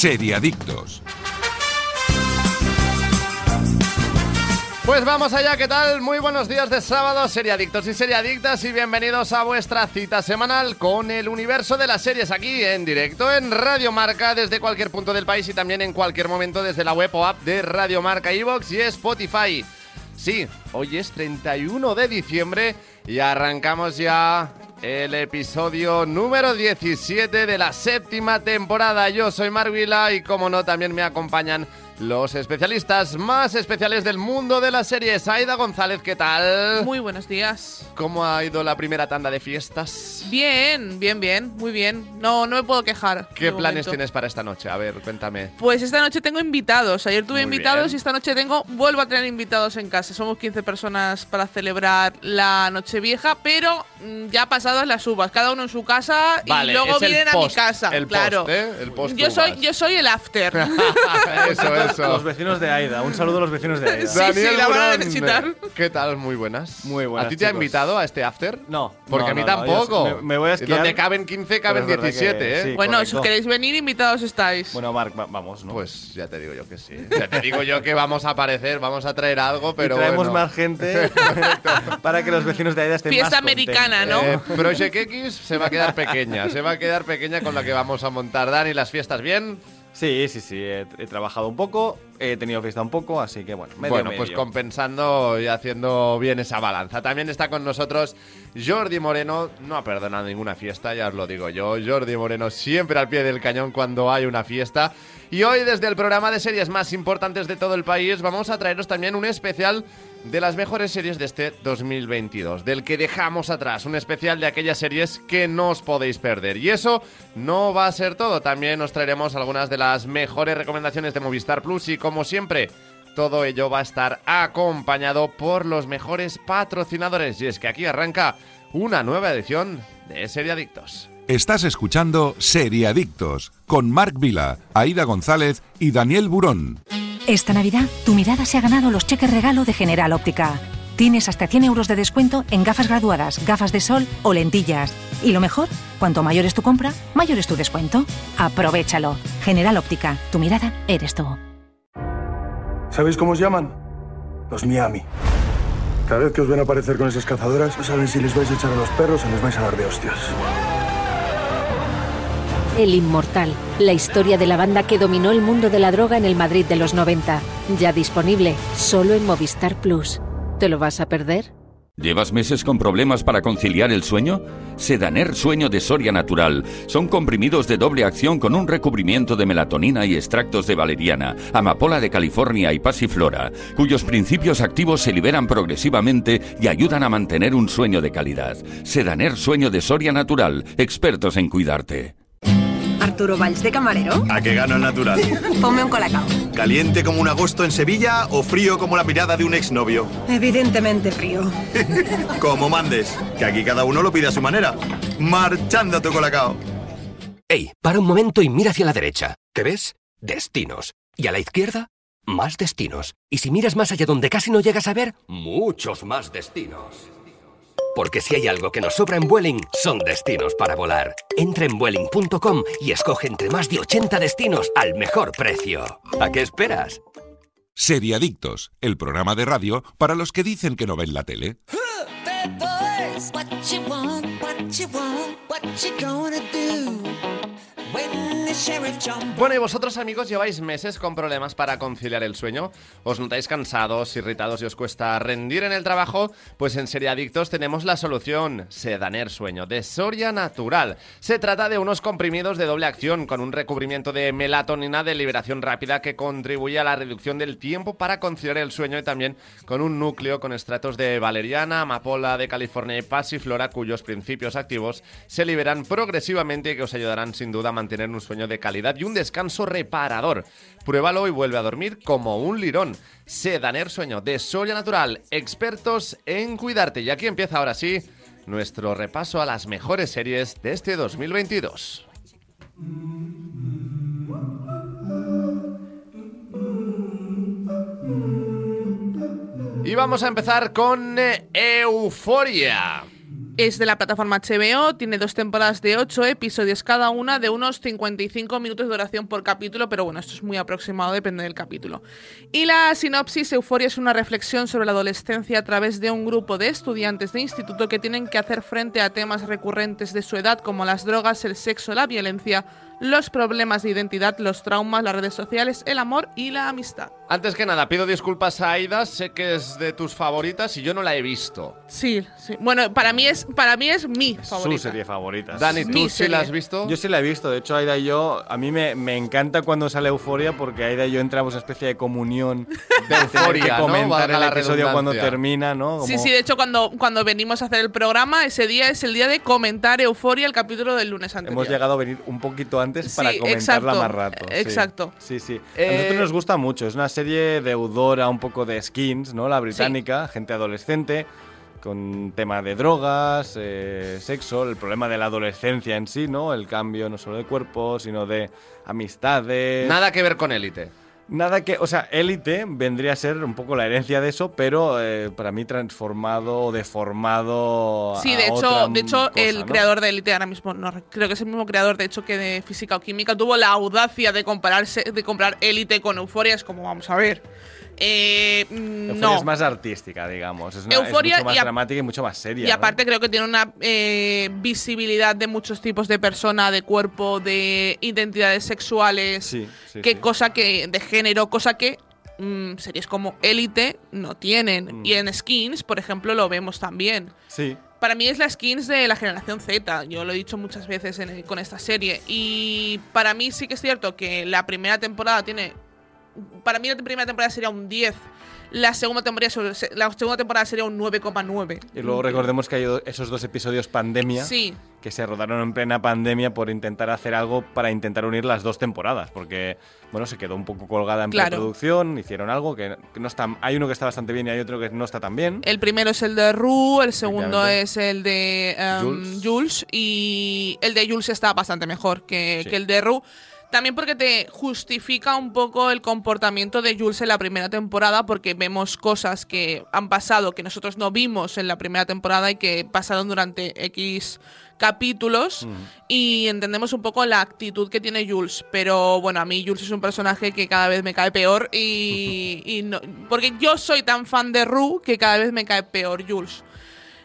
Seriadictos. Pues vamos allá, ¿qué tal? Muy buenos días de sábado, seriadictos y seriadictas, y bienvenidos a vuestra cita semanal con el universo de las series aquí en directo en Radio Marca desde cualquier punto del país y también en cualquier momento desde la web o app de Radio Marca, Evox y Spotify. Sí, hoy es 31 de diciembre y arrancamos ya el episodio número 17 de la séptima temporada. Yo soy Marvila y como no también me acompañan los especialistas más especiales del mundo de las series. Aida González, ¿qué tal? Muy buenos días. ¿Cómo ha ido la primera tanda de fiestas? Bien, bien, bien, muy bien. No, no me puedo quejar. ¿Qué planes tienes para esta noche? A ver, cuéntame. Pues esta noche tengo invitados. Ayer tuve Muy invitados bien. y esta noche tengo, vuelvo a tener invitados en casa. Somos 15 personas para celebrar la Nochevieja, pero mm, ya pasadas las uvas, cada uno en su casa Vale, y luego es vienen a mi casa. el claro. post, ¿eh? El post yo soy, yo soy el after. eso, eso. Los vecinos de Aida. Un saludo a los vecinos de Aida. Sí, sí, la van a necesitar. ¿Qué tal? Muy buenas. Muy buenas, ¿A ti te ha chicos. invitado a este after? No, Porque no, a mí no, no, tampoco. yo me- me voy a esquiar. Donde caben 15, caben Pero es verdad 17, que ¿eh? sí. bueno, si correcto. queréis venir, invitados estáis. Bueno, Marc, va- vamos, ¿no? Pues ya te digo yo que sí. Ya te digo yo que vamos a aparecer, vamos a traer algo, pero y traemos bueno. más gente para que los vecinos de Aida estén Fiesta más americana, ¿no? Eh, Project X se va a quedar pequeña, se va a quedar pequeña con la que vamos a montar. Dani, ¿las fiestas bien? Sí, sí, sí. He, he trabajado un poco, he tenido fiesta un poco, así que bueno, medio, bueno, pues compensando y haciendo bien esa balanza. También está con nosotros Jordi Moreno, no ha perdonado ninguna fiesta, ya os lo digo yo. Jordi Moreno siempre al pie del cañón cuando hay una fiesta. Y hoy desde el programa de series más importantes de todo el país vamos a traeros también un especial de las mejores series de este 2022, del que dejamos atrás, un especial de aquellas series que no os podéis perder. Y eso no va a ser todo, también os traeremos algunas de las mejores recomendaciones de Movistar Plus y como siempre, todo ello va a estar acompañado por los mejores patrocinadores y es que aquí arranca una nueva edición de Seriadictos. Estás escuchando Seriadictos con Marc Vila, Aida González y Daniel Burón. Esta Navidad, tu mirada se ha ganado los cheques regalo de General Óptica. Tienes hasta 100 euros de descuento en gafas graduadas, gafas de sol o lentillas. Y lo mejor, cuanto mayor es tu compra, mayor es tu descuento. Aprovechalo. General Óptica, tu mirada eres tú. ¿Sabéis cómo os llaman? Los Miami. Cada vez que os ven aparecer con esas cazadoras, no saben si les vais a echar a los perros o les vais a dar de hostias. El Inmortal, la historia de la banda que dominó el mundo de la droga en el Madrid de los 90. Ya disponible, solo en Movistar Plus. ¿Te lo vas a perder? ¿Llevas meses con problemas para conciliar el sueño? Sedaner Sueño de Soria Natural. Son comprimidos de doble acción con un recubrimiento de melatonina y extractos de valeriana, amapola de California y pasiflora, cuyos principios activos se liberan progresivamente y ayudan a mantener un sueño de calidad. Sedaner Sueño de Soria Natural. Expertos en cuidarte. Arturo Valls de camarero. ¿A qué gano el natural? Ponme un colacao. ¿Caliente como un agosto en Sevilla o frío como la mirada de un exnovio? Evidentemente frío. Como mandes, que aquí cada uno lo pide a su manera. Marchando tu colacao. Ey, para un momento y mira hacia la derecha. ¿Qué ves? Destinos. Y a la izquierda, más destinos. Y si miras más allá donde casi no llegas a ver, muchos más destinos. Porque si hay algo que nos sobra en Vueling, son destinos para volar. Entra en Vueling.com y escoge entre más de 80 destinos al mejor precio. ¿A qué esperas? Seriadictos, el programa de radio para los que dicen que no ven la tele. Bueno, y vosotros amigos lleváis meses con problemas para conciliar el sueño. ¿Os notáis cansados, irritados y os cuesta rendir en el trabajo? Pues en Seriadictos tenemos la solución. Sedaner Sueño de Soria Natural. Se trata de unos comprimidos de doble acción con un recubrimiento de melatonina de liberación rápida que contribuye a la reducción del tiempo para conciliar el sueño y también con un núcleo con estratos de valeriana, amapola de California y pasiflora cuyos principios activos se liberan progresivamente y que os ayudarán sin duda a mantener un sueño de calidad y un descanso reparador. Pruébalo y vuelve a dormir como un lirón. Sedaner Sueño de Soria Natural, expertos en cuidarte. Y aquí empieza ahora sí nuestro repaso a las mejores series de este 2022. Y vamos a empezar con eh, Euforia. Es de la plataforma HBO, tiene dos temporadas de 8 episodios cada una, de unos 55 minutos de duración por capítulo, pero bueno, esto es muy aproximado, depende del capítulo. Y la sinopsis, Euforia es una reflexión sobre la adolescencia a través de un grupo de estudiantes de instituto que tienen que hacer frente a temas recurrentes de su edad como las drogas, el sexo, la violencia, los problemas de identidad, los traumas, las redes sociales, el amor y la amistad. Antes que nada, pido disculpas a Aida, sé que es de tus favoritas y yo no la he visto. Sí, sí. Bueno, para mí es, para mí es mi Su favorita. serie favorita. Dani, ¿tú sí la has visto? Yo sí la he visto, de hecho Aida y yo, a mí me, me encanta cuando sale Euforia porque Aida y yo entramos en una especie de comunión De euforia, que ¿no? comentar Valga el episodio cuando termina, ¿no? Sí, Como- sí, de hecho cuando, cuando venimos a hacer el programa, ese día es el día de comentar Euforia, el capítulo del lunes anterior. Hemos llegado a venir un poquito antes para Sí, comentarla exacto, más rato. sí. exacto. Sí, sí. Eh, A nosotros nos gusta mucho. Es una serie deudora un poco de skins, ¿no? La británica, gente adolescente, con tema de drogas, eh, sexo, el problema de la adolescencia en sí, ¿no? El cambio no solo de cuerpo, sino de amistades. Nada que ver con Élite. Nada que, o sea, Élite vendría a ser un poco la herencia de eso, pero eh, para mí transformado o deformado. Sí, a de hecho, otra de hecho cosa, el ¿no? creador de Elite ahora mismo, no, creo que es el mismo creador, de hecho, que de Física o Química, tuvo la audacia de compararse, de comprar Elite con Euforia. Es como, vamos a ver. Eh, Euphoria no. es más artística, digamos. Es, una- es Euforia mucho más a- dramática y mucho más seria. Y ¿no? aparte creo que tiene una eh, visibilidad de muchos tipos de persona, de cuerpo, de identidades sexuales, Sí, sí, que sí. cosa que de género, cosa que mm, series como Elite no tienen. Mm. Y en Skins, por ejemplo, lo vemos también. Sí. Para mí es la skins de la generación Z, yo lo he dicho muchas veces en- con esta serie. Y para mí sí que es cierto que la primera temporada tiene. Para mí la primera temporada sería un 10. La segunda temporada, la segunda temporada sería un 9,9. Y luego recordemos que hay esos dos episodios pandemia Sí. que se rodaron en plena pandemia por intentar hacer algo para intentar unir las dos temporadas, porque bueno, se quedó un poco colgada en Claro. preproducción, hicieron algo que, no está, hay uno que está bastante bien y hay otro que no está tan bien. El primero es el de Rue, el segundo es el de em, Jules. Jules. y el de Jules está bastante mejor que, Sí. que el de Rue. También porque te justifica un poco el comportamiento de Jules en la primera temporada, porque vemos cosas que han pasado que nosotros no vimos en la primera temporada y que pasaron durante X capítulos y entendemos un poco la actitud que tiene Jules. Pero bueno, a mí Jules es un personaje que cada vez me cae peor y, y no, porque yo soy tan fan de Rue que cada vez me cae peor Jules.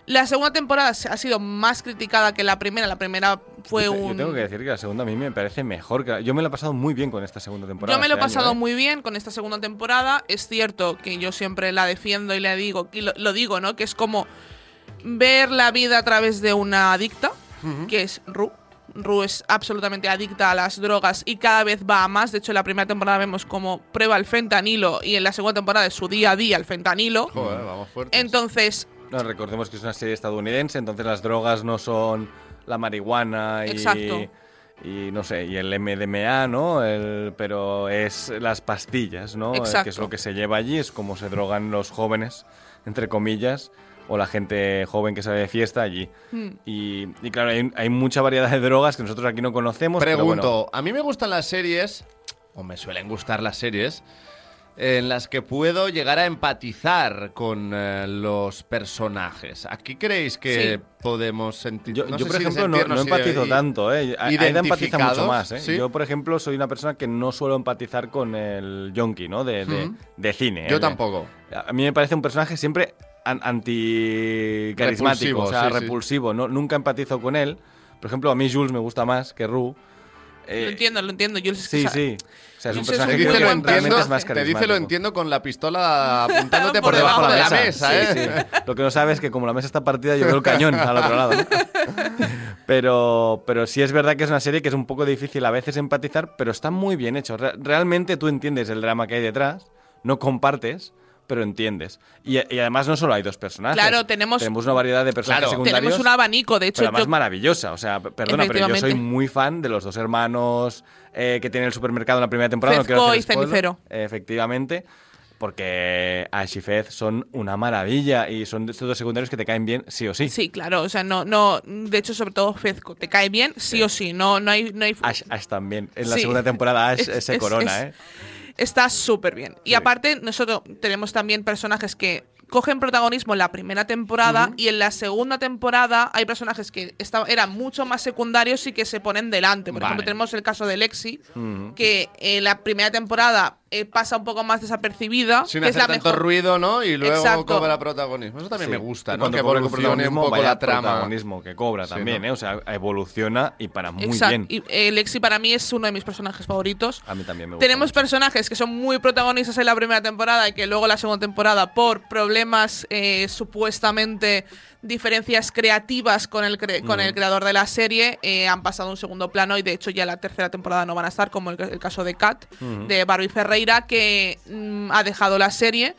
La segunda temporada ha sido más criticada que la primera. La primera fue yo, te- un... yo tengo que decir que la segunda a mí me parece mejor. Que la- yo me lo he pasado muy bien con esta segunda temporada. Yo me lo he este año, pasado ¿eh? muy bien con esta segunda temporada. Es cierto que yo siempre la defiendo y le digo, y lo, lo digo, ¿no? Que es como ver la vida a través de una adicta, que es Ru. Ru es absolutamente adicta a las drogas y cada vez va a más. De hecho, en la primera temporada vemos como prueba el fentanilo y en la segunda temporada es su día a día el fentanilo. Joder, vamos fuerte. Entonces, No, recordemos que es una serie estadounidense, entonces las drogas no son la marihuana y, Exacto. y no sé, y el MDMA, ¿no? El- pero es las pastillas, ¿no? Eh, Exacto. Que es lo que se lleva allí, es como se drogan los jóvenes, entre comillas, o la gente joven que sale de fiesta allí. Hmm. Y, y claro, hay, hay mucha variedad de drogas que nosotros aquí no conocemos. pero Pregunto, bueno. a mí me gustan las series, o me suelen gustar las series, en las que puedo llegar a empatizar con eh, los personajes. ¿Aquí creéis que Sí. podemos sentir? Yo, no yo, sé por si ejemplo, no, empatizo tanto, ¿eh? Aida empatiza mucho más, ¿eh? ¿sí? Yo, por ejemplo, soy una persona que no suelo empatizar con el yonki, ¿no? De, de, cine. Yo ¿eh? tampoco. A mí me parece un personaje siempre an- anti-carismático, Repulsivo, o sea, sí, sí. repulsivo. No, nunca empatizo con él. Por ejemplo, a mí Jules me gusta más que Rue. Eh, lo entiendo, lo entiendo. Que Sí, sí. O sea, es un personaje que lo que buen entiendo, realmente es más te dice lo entiendo con la pistola apuntándote por, Por debajo, debajo de de la la mesa, Sí, ¿eh? sí. Lo que no sabes es que como la mesa está partida, yo veo el cañón al otro lado. ¿no? Pero, pero sí es verdad que es una serie que es un poco difícil a veces empatizar, pero está muy bien hecho. Re- realmente tú entiendes el drama que hay detrás, no compartes, pero entiendes. Y, y además no solo hay dos personajes. Claro, tenemos- una variedad de personajes Claro. secundarios. Tenemos un abanico, de hecho. Pero además yo- maravillosa, o sea, perdona, pero yo soy muy fan de los dos hermanos eh, que tienen el supermercado en la primera temporada. no Fezco quiero hacer y. Cenicero. Efectivamente, porque Ash y Fez son una maravilla y son de estos dos secundarios que te caen bien sí o sí. Sí, claro, o sea, no, no, de hecho, sobre todo Fezco, te cae bien, sí, o sí, no, no hay, no hay Ash, Ash también. En la Sí. segunda temporada Ash Es- se es- corona, es- ¿eh? Está súper bien. Y aparte, nosotros tenemos también personajes que cogen protagonismo en la primera temporada y en la segunda temporada hay personajes que estaban, eran mucho más secundarios y que se ponen delante. Por Vale. ejemplo, tenemos el caso de Lexi, que en la primera temporada eh, pasa un poco más desapercibida. Sin que es hacer la tanto mejor. ruido, ¿no? Y luego Exacto. cobra protagonismo. Eso también Sí. me gusta, ¿no? cuando Que cobra evolucione un protagonismo, poco la trama. protagonismo que cobra Sí, también, ¿no? ¿eh? O sea, evoluciona y para muy Exacto. bien. Y eh, Lexi para mí es uno de mis personajes favoritos. A mí también me gusta. Tenemos personajes que son muy protagonistas en la primera temporada y que luego en la segunda temporada, por problemas eh, supuestamente diferencias creativas con el, cre- con Mm. el creador de la serie, eh, han pasado a un segundo plano y de hecho ya la tercera temporada no van a estar, como el, el caso de Kat, Ujú. de Barbie Ferreira, que mm, ha dejado la serie.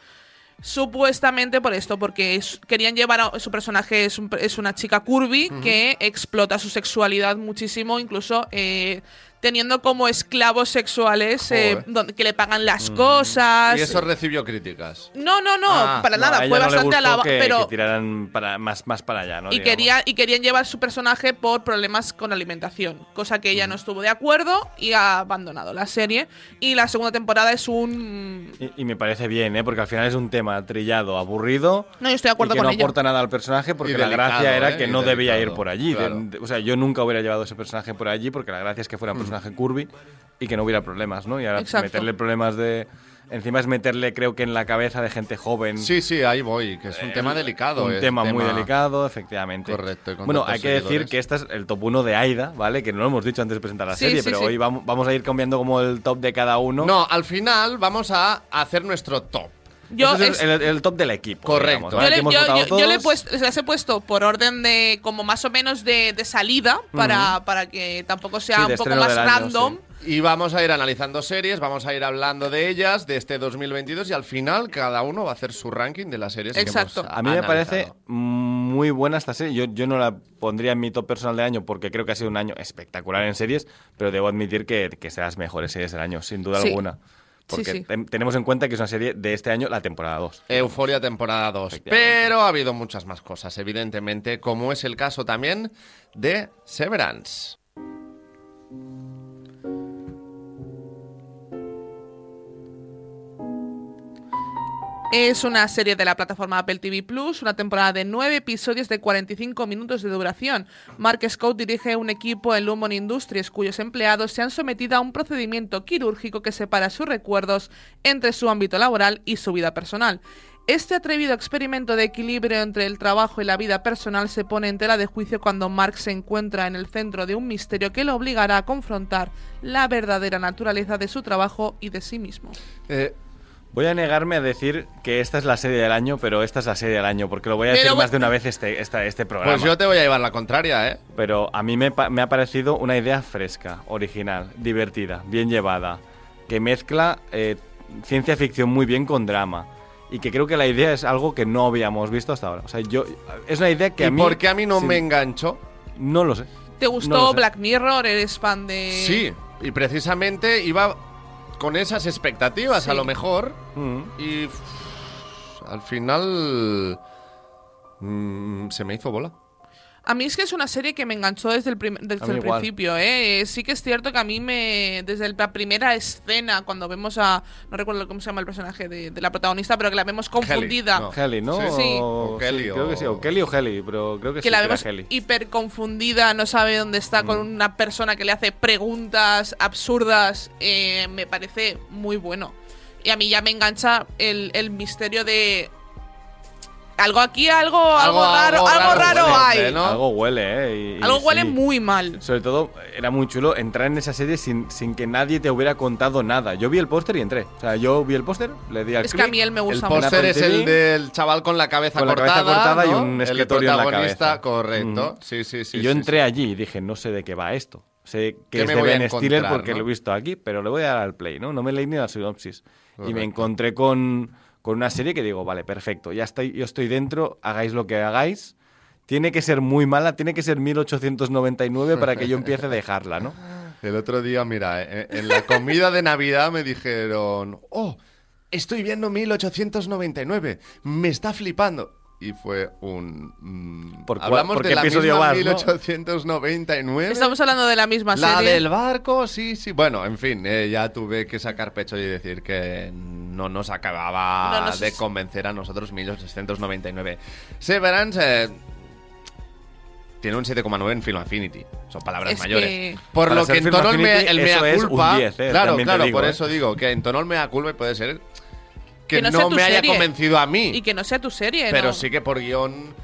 Supuestamente por esto, porque es- querían llevar a su personaje, es, un- es una chica curvy que explota su sexualidad muchísimo, incluso eh, teniendo como esclavos sexuales eh, donde, que le pagan las cosas. Y eso recibió críticas. No, no, no, Ah, para nada, fue bastante alabado, que, pero que tiraran para, más, más para allá, ¿no? y, quería, y querían llevar su personaje por problemas con alimentación, cosa que ella no estuvo de acuerdo y ha abandonado la serie. Y la segunda temporada es un... Y, y me parece bien, ¿eh? Porque al final es un tema trillado, aburrido. No, yo estoy de acuerdo y que con no aporta nada al personaje porque la gracia era ¿eh? que Y no debía ir por allí. De- claro. de- o sea, yo nunca hubiera llevado ese personaje por allí porque la gracia es que fuera Mm. un personaje curvy y que no hubiera problemas, ¿no? Y ahora Exacto. meterle problemas de... Encima es meterle, creo que en la cabeza de gente joven. Sí, sí, ahí voy, que es un Eh, tema delicado. Un es tema muy delicado, efectivamente. Correcto, Bueno, hay que decir que este es el top 1 de Aida, ¿vale? Que no lo hemos dicho antes de presentar la Sí, serie, sí, pero sí. hoy vamos, vamos a ir cambiando como el top de cada uno. No, al final vamos a hacer nuestro top. Yo, Este es es- el, el top del equipo. Correcto. digamos, yo ¿vale? le, Que hemos yo- votado yo- yo le he puesto, las he puesto por orden de como más o menos de, de salida para, para que tampoco sea Sí, un poco más año, random. Y vamos a ir analizando series, vamos a ir hablando de ellas, de este 2022 y al final cada uno va a hacer su ranking de las series Exacto. que hemos A mí me parece muy buena esta serie. Yo, yo no la pondría en mi top personal de año porque creo que ha sido un año espectacular en series, pero debo admitir que, que será las mejores series del año, sin duda Sí. alguna. Porque sí. ten- tenemos en cuenta que es una serie de este año, la temporada 2. Euforia temporada 2. Efectivamente. Pero ha habido muchas más cosas, evidentemente, como es el caso también de Severance. Es una serie de la plataforma Apple TV Plus, una temporada de nueve episodios de 45 minutos de duración. Mark Scott dirige un equipo en Lumon Industries cuyos empleados se han sometido a un procedimiento quirúrgico que separa sus recuerdos entre su ámbito laboral y su vida personal. Este atrevido experimento de equilibrio entre el trabajo y la vida personal se pone en tela de juicio cuando Mark se encuentra en el centro de un misterio que lo obligará a confrontar la verdadera naturaleza de su trabajo y de sí mismo. Eh, Voy a negarme a decir que esta es la serie del año, pero esta es la serie del año, porque lo voy a decir más de una vez este, este programa. pues yo te voy a llevar la contraria, ¿eh? Pero a mí me, ha parecido una idea fresca, original, divertida, bien llevada, que mezcla eh, ciencia ficción muy bien con drama. Y que creo que la idea es algo que no habíamos visto hasta ahora. O sea, yo. Es una idea que ¿Y a mí. por qué a mí no sí, me enganchó? No lo sé. ¿Te No gustó. Black Mirror? ¿Eres fan de...? Sí, y precisamente iba con esas expectativas Sí. a lo mejor Mm. y al final mm, se me hizo bola. A mí es que es una serie que me enganchó desde el, prim- desde el principio, ¿eh? Sí que es cierto que a mí me... Desde la primera escena, cuando vemos a... No recuerdo cómo se llama el personaje de, de la protagonista, pero que la vemos confundida. no. Heli, ¿no? Sí. O Kelly, creo que sí. o- O Kelly o Heli, pero creo que, que sí la que era vemos hiper confundida, no sabe dónde está, con Mm. una persona que le hace preguntas absurdas, eh, me parece muy bueno. Y a mí ya me engancha el, el misterio de... Algo aquí, algo, algo, raro, algo raro, huele, hay. ¿no? Algo huele, ¿eh? Y- y Algo huele sí. muy mal. Sobre todo, era muy chulo entrar en esa serie sin, sin que nadie te hubiera contado nada. Yo vi el póster y entré. O sea, yo vi el póster, le di al Es que clic, a mí él me gusta El mucho. póster es el del chaval con la cabeza con la cortada, cabeza cortada y un El escritorio en la cabeza. correcto. Sí, sí, sí. y yo sí, entré sí. allí y dije, no sé de qué va esto. Sé que ¿Qué es de Ben Stiller porque no? lo he visto aquí, pero le voy a dar al play, ¿no? No me leí ni la sinopsis. Y me encontré con, con una serie que digo, vale, perfecto, ya estoy, yo estoy dentro, hagáis lo que hagáis. Tiene que ser muy mala, tiene que ser 1899 para que yo empiece a dejarla, ¿no? El otro día, mira, eh, en la comida de Navidad me dijeron, oh, estoy viendo 1899, me está flipando. Y fue un... mm, ¿Por cuál- hablamos por de qué la episodio misma vas, no? 1899. Estamos hablando de la misma La serie. del barco, sí, sí. Bueno, en fin, eh, ya tuve que sacar pecho y decir que no nos acababa No nos- de convencer a nosotros 1899. Severance eh, tiene un 7,9 en Film Affinity. Son palabras Es mayores. que- Por Para lo que en tono el, mea, el culpa. 10, eh, claro, claro, digo, por eh. eso digo que en tono el mea culpa puede ser que, Que no no, sea tu me haya serie. convencido a mí. Y que no sea tu serie, pero ¿no? sí que por guion.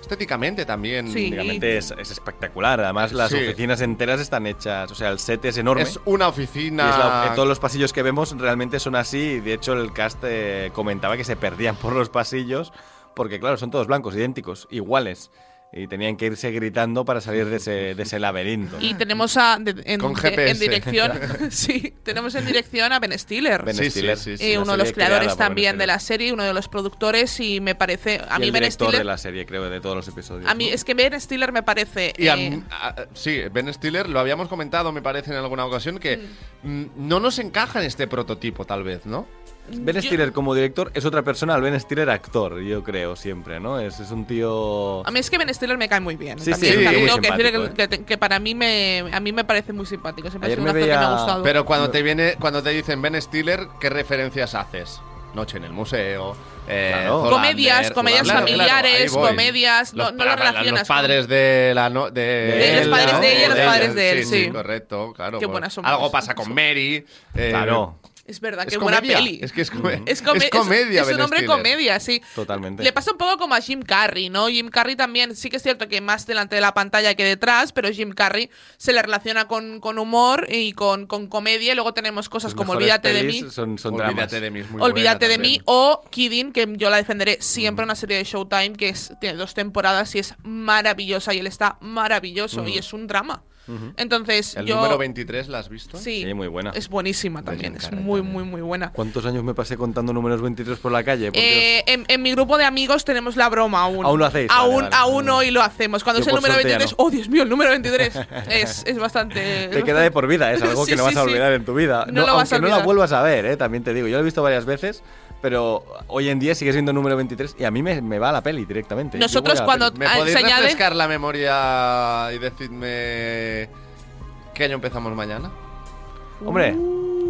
Estéticamente también. Sí. Prácticamente es, es espectacular. Además, las Sí. oficinas enteras están hechas. O sea, el set es enorme. Es una Y oficina. es la- eh, todos los pasillos que vemos realmente son así. De hecho, el cast eh, comentaba que se perdían por los pasillos porque, claro, son todos blancos, idénticos, iguales. Y tenían que irse gritando para salir de ese, de ese laberinto. Y tenemos a, de- en, Con de- GPS. en dirección, sí, tenemos en dirección a Ben Stiller. Ben Sí, Stiller, sí, sí. eh, uno de los creadores también de la serie, uno de los productores y me parece a Y mí el Ben director Stiller de la serie, creo, de todos los episodios. a mí ¿no? es que Ben Stiller me parece Y a eh, a- sí, Ben Stiller, lo habíamos comentado, me parece, en alguna ocasión, que Mm. mm, no nos encaja en este prototipo, tal vez, ¿no? Ben yo- Stiller como director es otra persona al Ben Stiller actor, yo creo, siempre, ¿no? Es, es un tío... a mí es que Ben Stiller me cae muy bien. Sí, también, sí, también tengo que decir que, que- que para mí me a mí me parece muy simpático. Siempre ha Ayer sido un me actor que me ha gustado. Pero cuando te viene, cuando te dicen Ben Stiller, ¿qué referencias haces? Noche en el museo, eh, Claro. Comedias, comedias Claro, familiares, comedias, no- Los no lo relacionas Los padres de la no- de, De los padres de ella y los padres de él, sí. correcto, claro. Qué pues, buenas son Algo pasa con Mary. eh, Claro, es verdad, es qué buena peli. Es que es, Es, come- es comedia, es, es un hombre Stiller. comedia, sí. totalmente. Le pasa un poco como a Jim Carrey, ¿no? Jim Carrey también, sí que es cierto que más delante de la pantalla que detrás, pero Jim Carrey se le relaciona con, con humor y con, con comedia. Y luego tenemos cosas como Olvídate de mí. Son, son Olvídate dramas. de mí. es muy Olvídate buena de mí o Kidding, que yo la defenderé siempre, una serie de Showtime que es, tiene dos temporadas y es maravillosa y él está maravilloso y es un drama. Entonces El yo... número 23, ¿la has visto? Sí, Sí, muy buena. Es buenísima también, es muy, también. muy, muy buena. ¿Cuántos años me pasé contando números 23 por la calle? Por. Eh, en, en mi grupo de amigos tenemos la broma aún. Aún lo hacéis, vale, Aún, vale. aún hoy lo hacemos. Cuando Yo es el número suerte ya 23, no. oh Dios mío, el número 23 es, es bastante. Te queda de por vida, es algo Sí, que no vas sí, a sí. olvidar en tu vida. No lo vas a aunque no la vuelvas a ver, eh, también te digo. Yo lo he visto varias veces, pero hoy en día sigue siendo número 23 y a mí me, me va la peli directamente. Nosotros cuando- peli. ¿Me podéis se añade- refrescar la memoria y decidme qué año empezamos mañana? Hombre,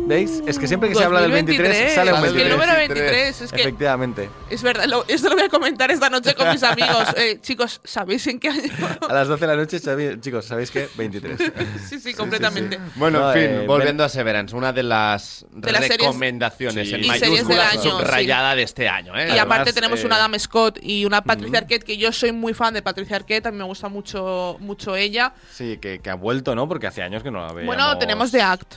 ¿veis? Es que siempre que se habla del 23 sale un Es que el 23. número 23 es que Efectivamente. es verdad. lo- esto lo voy a comentar esta noche con mis amigos. Eh, chicos, ¿sabéis en qué año? A las 12 de la noche, chicos, ¿sabéis qué? 23. sí, sí, completamente. Bueno, No, en fin, eh, volviendo a Severance, una de las las series- recomendaciones Sí. en mayúsculas año, subrayada de este año. ¿eh? Y aparte Además, tenemos eh, una Adam Scott y una Patricia Arquette, que yo soy muy fan de Patricia Arquette, a mí me gusta mucho, mucho ella. Sí, que, que ha vuelto, ¿no? Porque hace años que no la veíamos. Bueno, tenemos The Act.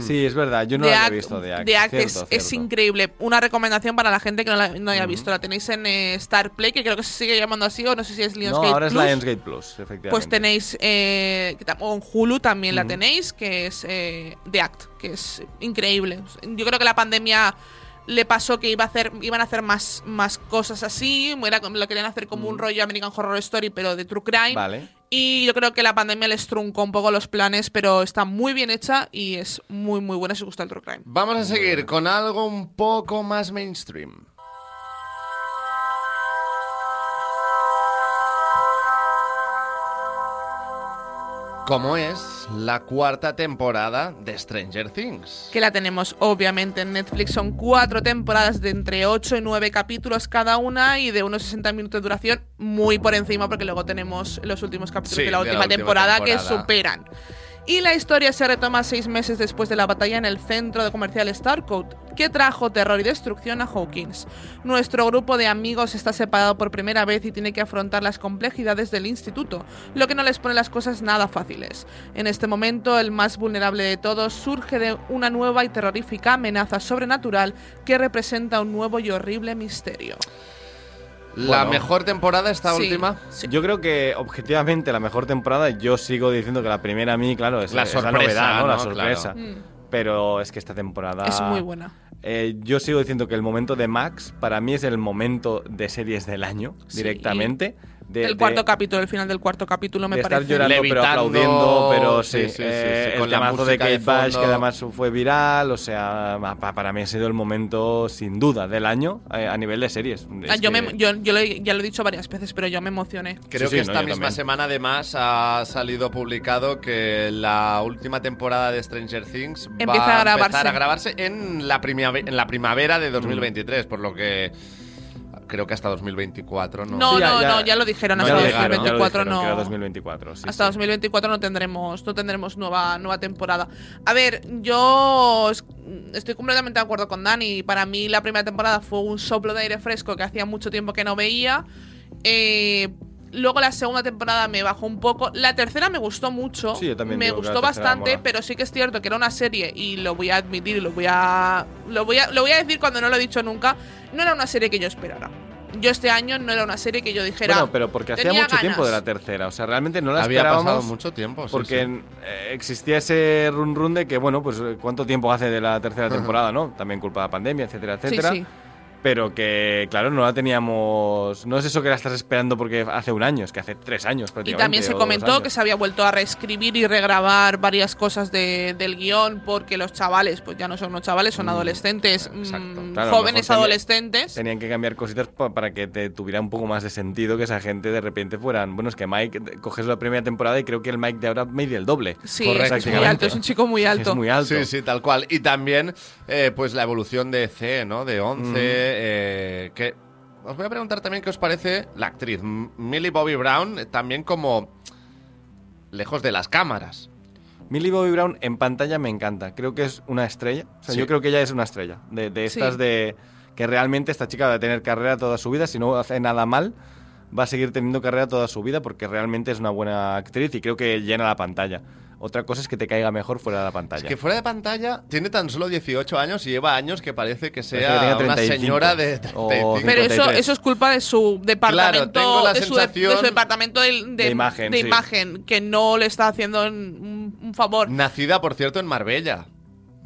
Sí, es verdad, yo no The la Act, he visto de Act. The Act cierto, es, increíble. Una recomendación para la gente que no la no haya visto. La tenéis en eh, Star Play, que creo que se sigue llamando así, o no sé si es No, Lionsgate ahora es Plus. Lionsgate Plus, efectivamente. Pues tenéis, eh, o en Hulu también la tenéis, que es eh, The Act, que es increíble. Yo creo que la pandemia le pasó que iba a hacer, iban a hacer más, más cosas así, era, lo querían hacer como un rollo American Horror Story, pero de True Crime. Vale. Y yo creo que la pandemia les truncó un poco los planes, pero está muy bien hecha y es muy, muy buena si os gusta el True Crime. Vamos a seguir con algo un poco más mainstream. Como es la cuarta temporada de Stranger Things. que la tenemos obviamente en Netflix. Son cuatro temporadas de entre 8 y 9 capítulos cada una y de unos 60 minutos de duración, muy por encima, porque luego tenemos los últimos capítulos Sí, de la de la última, temporada, que superan. Y la historia se retoma seis meses después de la batalla en el centro de comercial Starcoat, que trajo terror y destrucción a Hawkins. Nuestro grupo de amigos está separado por primera vez y tiene que afrontar las complejidades del instituto, lo que no les pone las cosas nada fáciles. En este momento, el más vulnerable de todos surge de una nueva y terrorífica amenaza sobrenatural que representa un nuevo y horrible misterio. La Bueno. mejor temporada esta Sí, última. sí. Yo creo que objetivamente la mejor temporada, yo sigo diciendo que la primera a mí, claro, es La es sorpresa, novedad, ¿no? La ¿no? sorpresa. Mm. Pero es que esta temporada. Es muy buena. Eh, yo sigo diciendo que el momento de Max para mí es el momento de series del año Sí. directamente. De- el de- cuarto capítulo, el final del cuarto capítulo me de estar parece. llorando pero Levitando, aplaudiendo, pero sí, sí, sí, sí, eh, sí, con el la de música de Kate Bush, que además fue viral, o sea, pa- para mí ha sido el momento sin duda del año eh, a nivel de series. Ah, yo, que- me- yo, yo lo he- ya lo he dicho varias veces, pero yo me emocioné. Creo Sí, que sí, no, esta yo misma también. semana además ha salido publicado que la última temporada de Stranger Things Empieza va a grabarse. empezar a grabarse en la, en la primavera de 2023, por lo que creo que hasta 2024 no. No, Sí, ya- no, ya- no, ya lo dijeron. no hasta lo dijeron, ya lo 2024 dijeron, que era no. 2024, sí, hasta sí. 2024 no tendremos, no tendremos nueva, nueva temporada. A ver, yo es- estoy completamente de acuerdo con Dani. Para mí la primera temporada fue un soplo de aire fresco que hacía mucho tiempo que no veía. Eh, luego la segunda temporada me bajó un poco. La tercera me gustó mucho. Sí, yo también me gustó bastante, mola. pero sí que es cierto que era una serie y lo voy a admitir lo voy a lo voy a lo voy a decir cuando no lo he dicho nunca. No era una serie que yo esperara. Yo este año no era una serie que yo dijera. Bueno, pero porque hacía mucho tiempo de la ganas. tercera, o sea, realmente no la Había esperábamos. pasado mucho tiempo, sí, porque sí. eh, existía ese run run de que, bueno, pues eh, cuánto tiempo hace de la tercera temporada, ¿no? También culpa de la pandemia, etcétera, Sí, etcétera. sí. Pero que, claro, no la teníamos. No es eso que la estás esperando porque hace un año, es que hace tres años Y prácticamente. también se comentó que se había vuelto a reescribir y regrabar varias cosas de- del guion porque los chavales, pues ya no son unos chavales, son adolescentes, mm, Claro, a lo jóvenes adolescentes. Tenían que cambiar cositas pa- para que te tuviera un poco más de sentido que esa gente de repente fueran. Bueno, es que Mike, coges la primera temporada y creo que el Mike de ahora media el doble. Sí, es muy alto, es un chico muy alto. Es muy alto. Sí, sí, tal cual. Y también, eh, pues la evolución de C, ¿no? De 11, Mm. Eh, que... Os voy a preguntar también qué os parece la actriz Millie Bobby Brown, eh, también como lejos de las cámaras. Millie Bobby Brown en pantalla me encanta. Creo que es una estrella. O sea, Sí. yo creo que ella es una estrella. De, de estas Sí. de que realmente esta chica va a tener carrera toda su vida. Si no hace nada mal, va a seguir teniendo carrera toda su vida porque realmente es una buena actriz y creo que llena la pantalla. Otra cosa es que te caiga mejor fuera de la pantalla. Que fuera de pantalla tiene tan solo 18 años y lleva años que parece que que sea tenga una 35. señora de O 35. Pero eso, 53. eso es culpa de su departamento, tengo la de, su, de- sensación- de su departamento de, de- De imagen, de sí. imagen, que no le está haciendo un, un favor. Nacida, por cierto, en Marbella.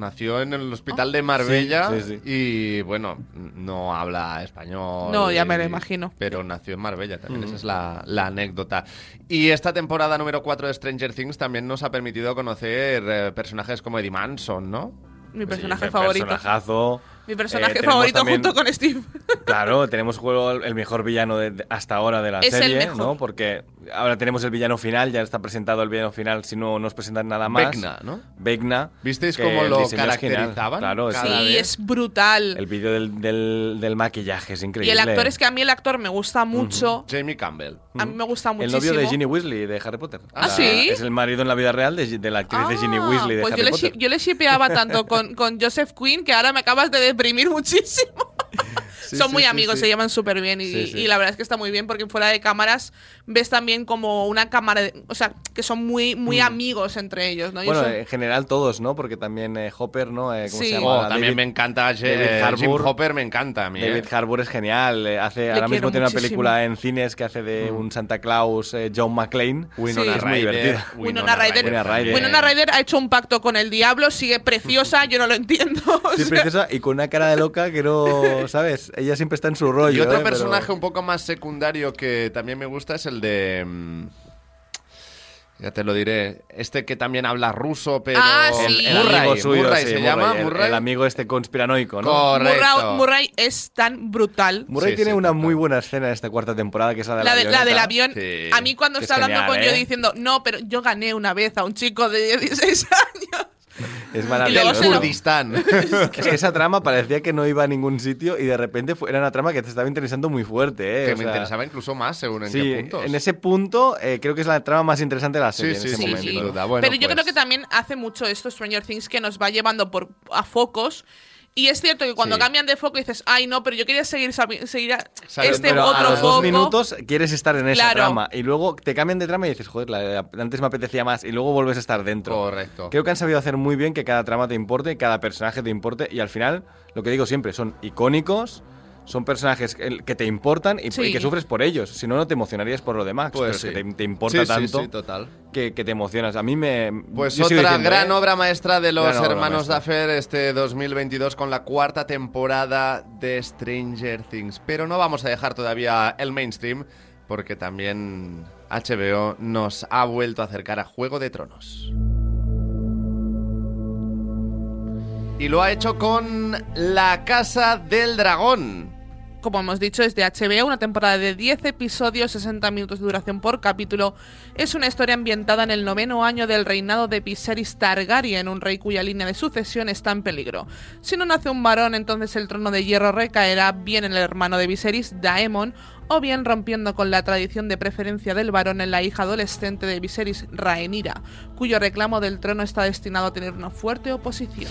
Nació en el hospital de Marbella Sí, sí, sí. y, bueno, no habla español. No, ya me lo imagino. Pero nació en Marbella también, Mm. esa es la, la anécdota. Y esta temporada número 4 de Stranger Things también nos ha permitido conocer eh, personajes como Eddie Manson, ¿no? Mi personaje Sí, favorito. Personajazo. Mi personaje Eh, tenemos favorito también- junto con Steve. Claro, tenemos juego el mejor villano de, de- hasta ahora de la Es el serie, mejor. ¿no? Porque ahora tenemos el villano final, ya está presentado el villano final, si no nos presentan nada más. Vecna, ¿no? Vecna. ¿Visteis cómo el lo caracterizaban? Claro, Cada sí. Vez. es brutal. El vídeo del, del, del maquillaje es y increíble. el actor es que a mí el actor me gusta mucho. Jamie Campbell. A mí me gusta El muchísimo. novio de Ginny Weasley de Harry Potter. ¿Ah, sí? Es el marido en la vida real de, de la actriz de Ginny Ah, Weasley de pues Harry yo le, Potter. shi- yo le shipeaba tanto con, con Joseph Quinn que ahora me acabas de deprimir muchísimo. Sí, Son sí, muy amigos, sí. se llevan súper bien y, Sí, sí. y la verdad es que está muy bien porque fuera de cámaras ves también como una cámara, de- o sea, que son muy muy amigos entre ellos, ¿no? Mm. Bueno, en general todos, ¿no? Porque también eh, Hopper, ¿no? Eh, ¿Cómo Sí. se Oh, llama? también David- me encanta David eh, Jim Harbour. Hopper, me encanta a mí. David ¿eh? Harbour es genial. eh, Hace, Le ahora mismo tiene una película en cines que hace de un Santa Claus, eh, John McClane. Winona Sí. Es muy Ryder. divertida. Winona Ryder. Winona Ryder. Winona Ryder ha hecho un pacto con el diablo, sigue preciosa, yo no lo entiendo. o Sí, sea, preciosa y con una cara de loca que no, ¿sabes? Ella siempre está en su rollo. Y otro ¿eh? Pero- personaje un poco más secundario que también me gusta es el de. mm, Ya te lo diré. Este que también habla ruso, pero. Ah, El, sí. el Murray, amigo suyo, Murray sí, se Murray, llama. el, Murray. el amigo este conspiranoico, ¿no? Correcto. Murray, es tan brutal. Murray Sí, tiene sí, una muy buena escena en esta cuarta temporada, que es la de La, de- la del avión. Sí. A mí cuando Que está es hablando genial, con yo ¿eh? diciendo, no, pero yo gané una vez a un chico de 16 años. Es maravilloso. lo- Kurdistán. Es que esa trama parecía que no iba a ningún sitio y de repente fue- era una trama que te estaba interesando muy fuerte, ¿eh? que O me sea, interesaba incluso más, según en Sí, qué puntos. en ese punto eh, creo que es la trama más interesante de la serie sí, en ese sí, momento. Bueno, pero yo pues- creo que también hace mucho esto Stranger Things que nos va llevando por a focos. Y es cierto que cuando Sí. cambian de foco dices, ay no, pero yo quería seguir, seguir a- Sabes, este Pero otro a los foco. dos minutos quieres estar en esa Claro. trama y luego te cambian de trama y dices, joder, la- antes me apetecía más y luego vuelves a estar dentro. Correcto. Creo que han sabido hacer muy bien que cada trama te importe, cada personaje te importe y al final, lo que digo siempre, son icónicos, son personajes que te importan y, Sí. y que sufres por ellos. Si no, no te emocionarías por lo demás. Pues pero es sí. que te, te importa Sí, sí, tanto sí, total. Que, que te emocionas. A mí me... Pues otra diciendo, gran ¿eh? obra maestra de los Gran hermanos. Duffer este 2022 con la cuarta temporada de Stranger Things. Pero no vamos a dejar todavía el mainstream porque también HBO nos ha vuelto a acercar a Juego de Tronos. Y lo ha hecho con La Casa del Dragón. Como hemos dicho, es de HBO, una temporada de 10 episodios, 60 minutos de duración por capítulo. Es una historia ambientada en el noveno año del reinado de Viserys Targaryen, un rey cuya línea de sucesión está en peligro. Si no nace un varón, entonces el trono de hierro recaerá bien en el hermano de Viserys, Daemon, o bien rompiendo con la tradición de preferencia del varón en la hija adolescente de Viserys, Rhaenyra, cuyo reclamo del trono está destinado a tener una fuerte oposición.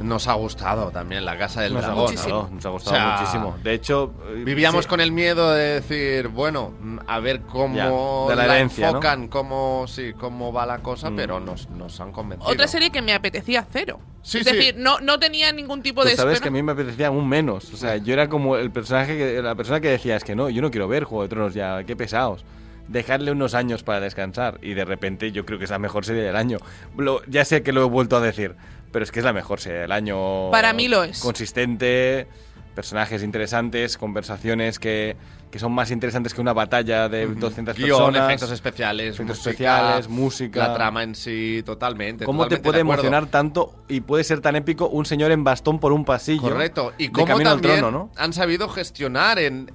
Nos ha gustado también la Casa del Nos Dragón. nos ha gustado O sea, muchísimo. De hecho, eh, Vivíamos sí, con el miedo de decir, bueno, mm, a ver cómo Ya, de la enfocan, cómo, sí, cómo va la cosa, Mm. pero nos, nos han convencido. Otra serie que me apetecía cero. Sí, es sí. decir, no, no tenía ningún tipo de sabes espera. que a mí me apetecía aún menos. O sea, yo era como el personaje, que, la persona que decía, es que no, yo no quiero ver Juego de Tronos ya, qué pesados. Dejarle unos años para descansar y de repente yo creo que es la mejor serie del año. Lo- ya sé que lo he vuelto a decir, pero es que es la mejor serie del año. Para mí lo es. Consistente, personajes interesantes, conversaciones que, que son más interesantes que una batalla de 200 Guión, personas. efectos especiales, efectos música, especiales, música. La trama en sí, totalmente. ¿Cómo te puede emocionar tanto y puede ser tan épico un señor en bastón por un pasillo? Correcto. Y de cómo también trono, ¿no? han sabido gestionar en,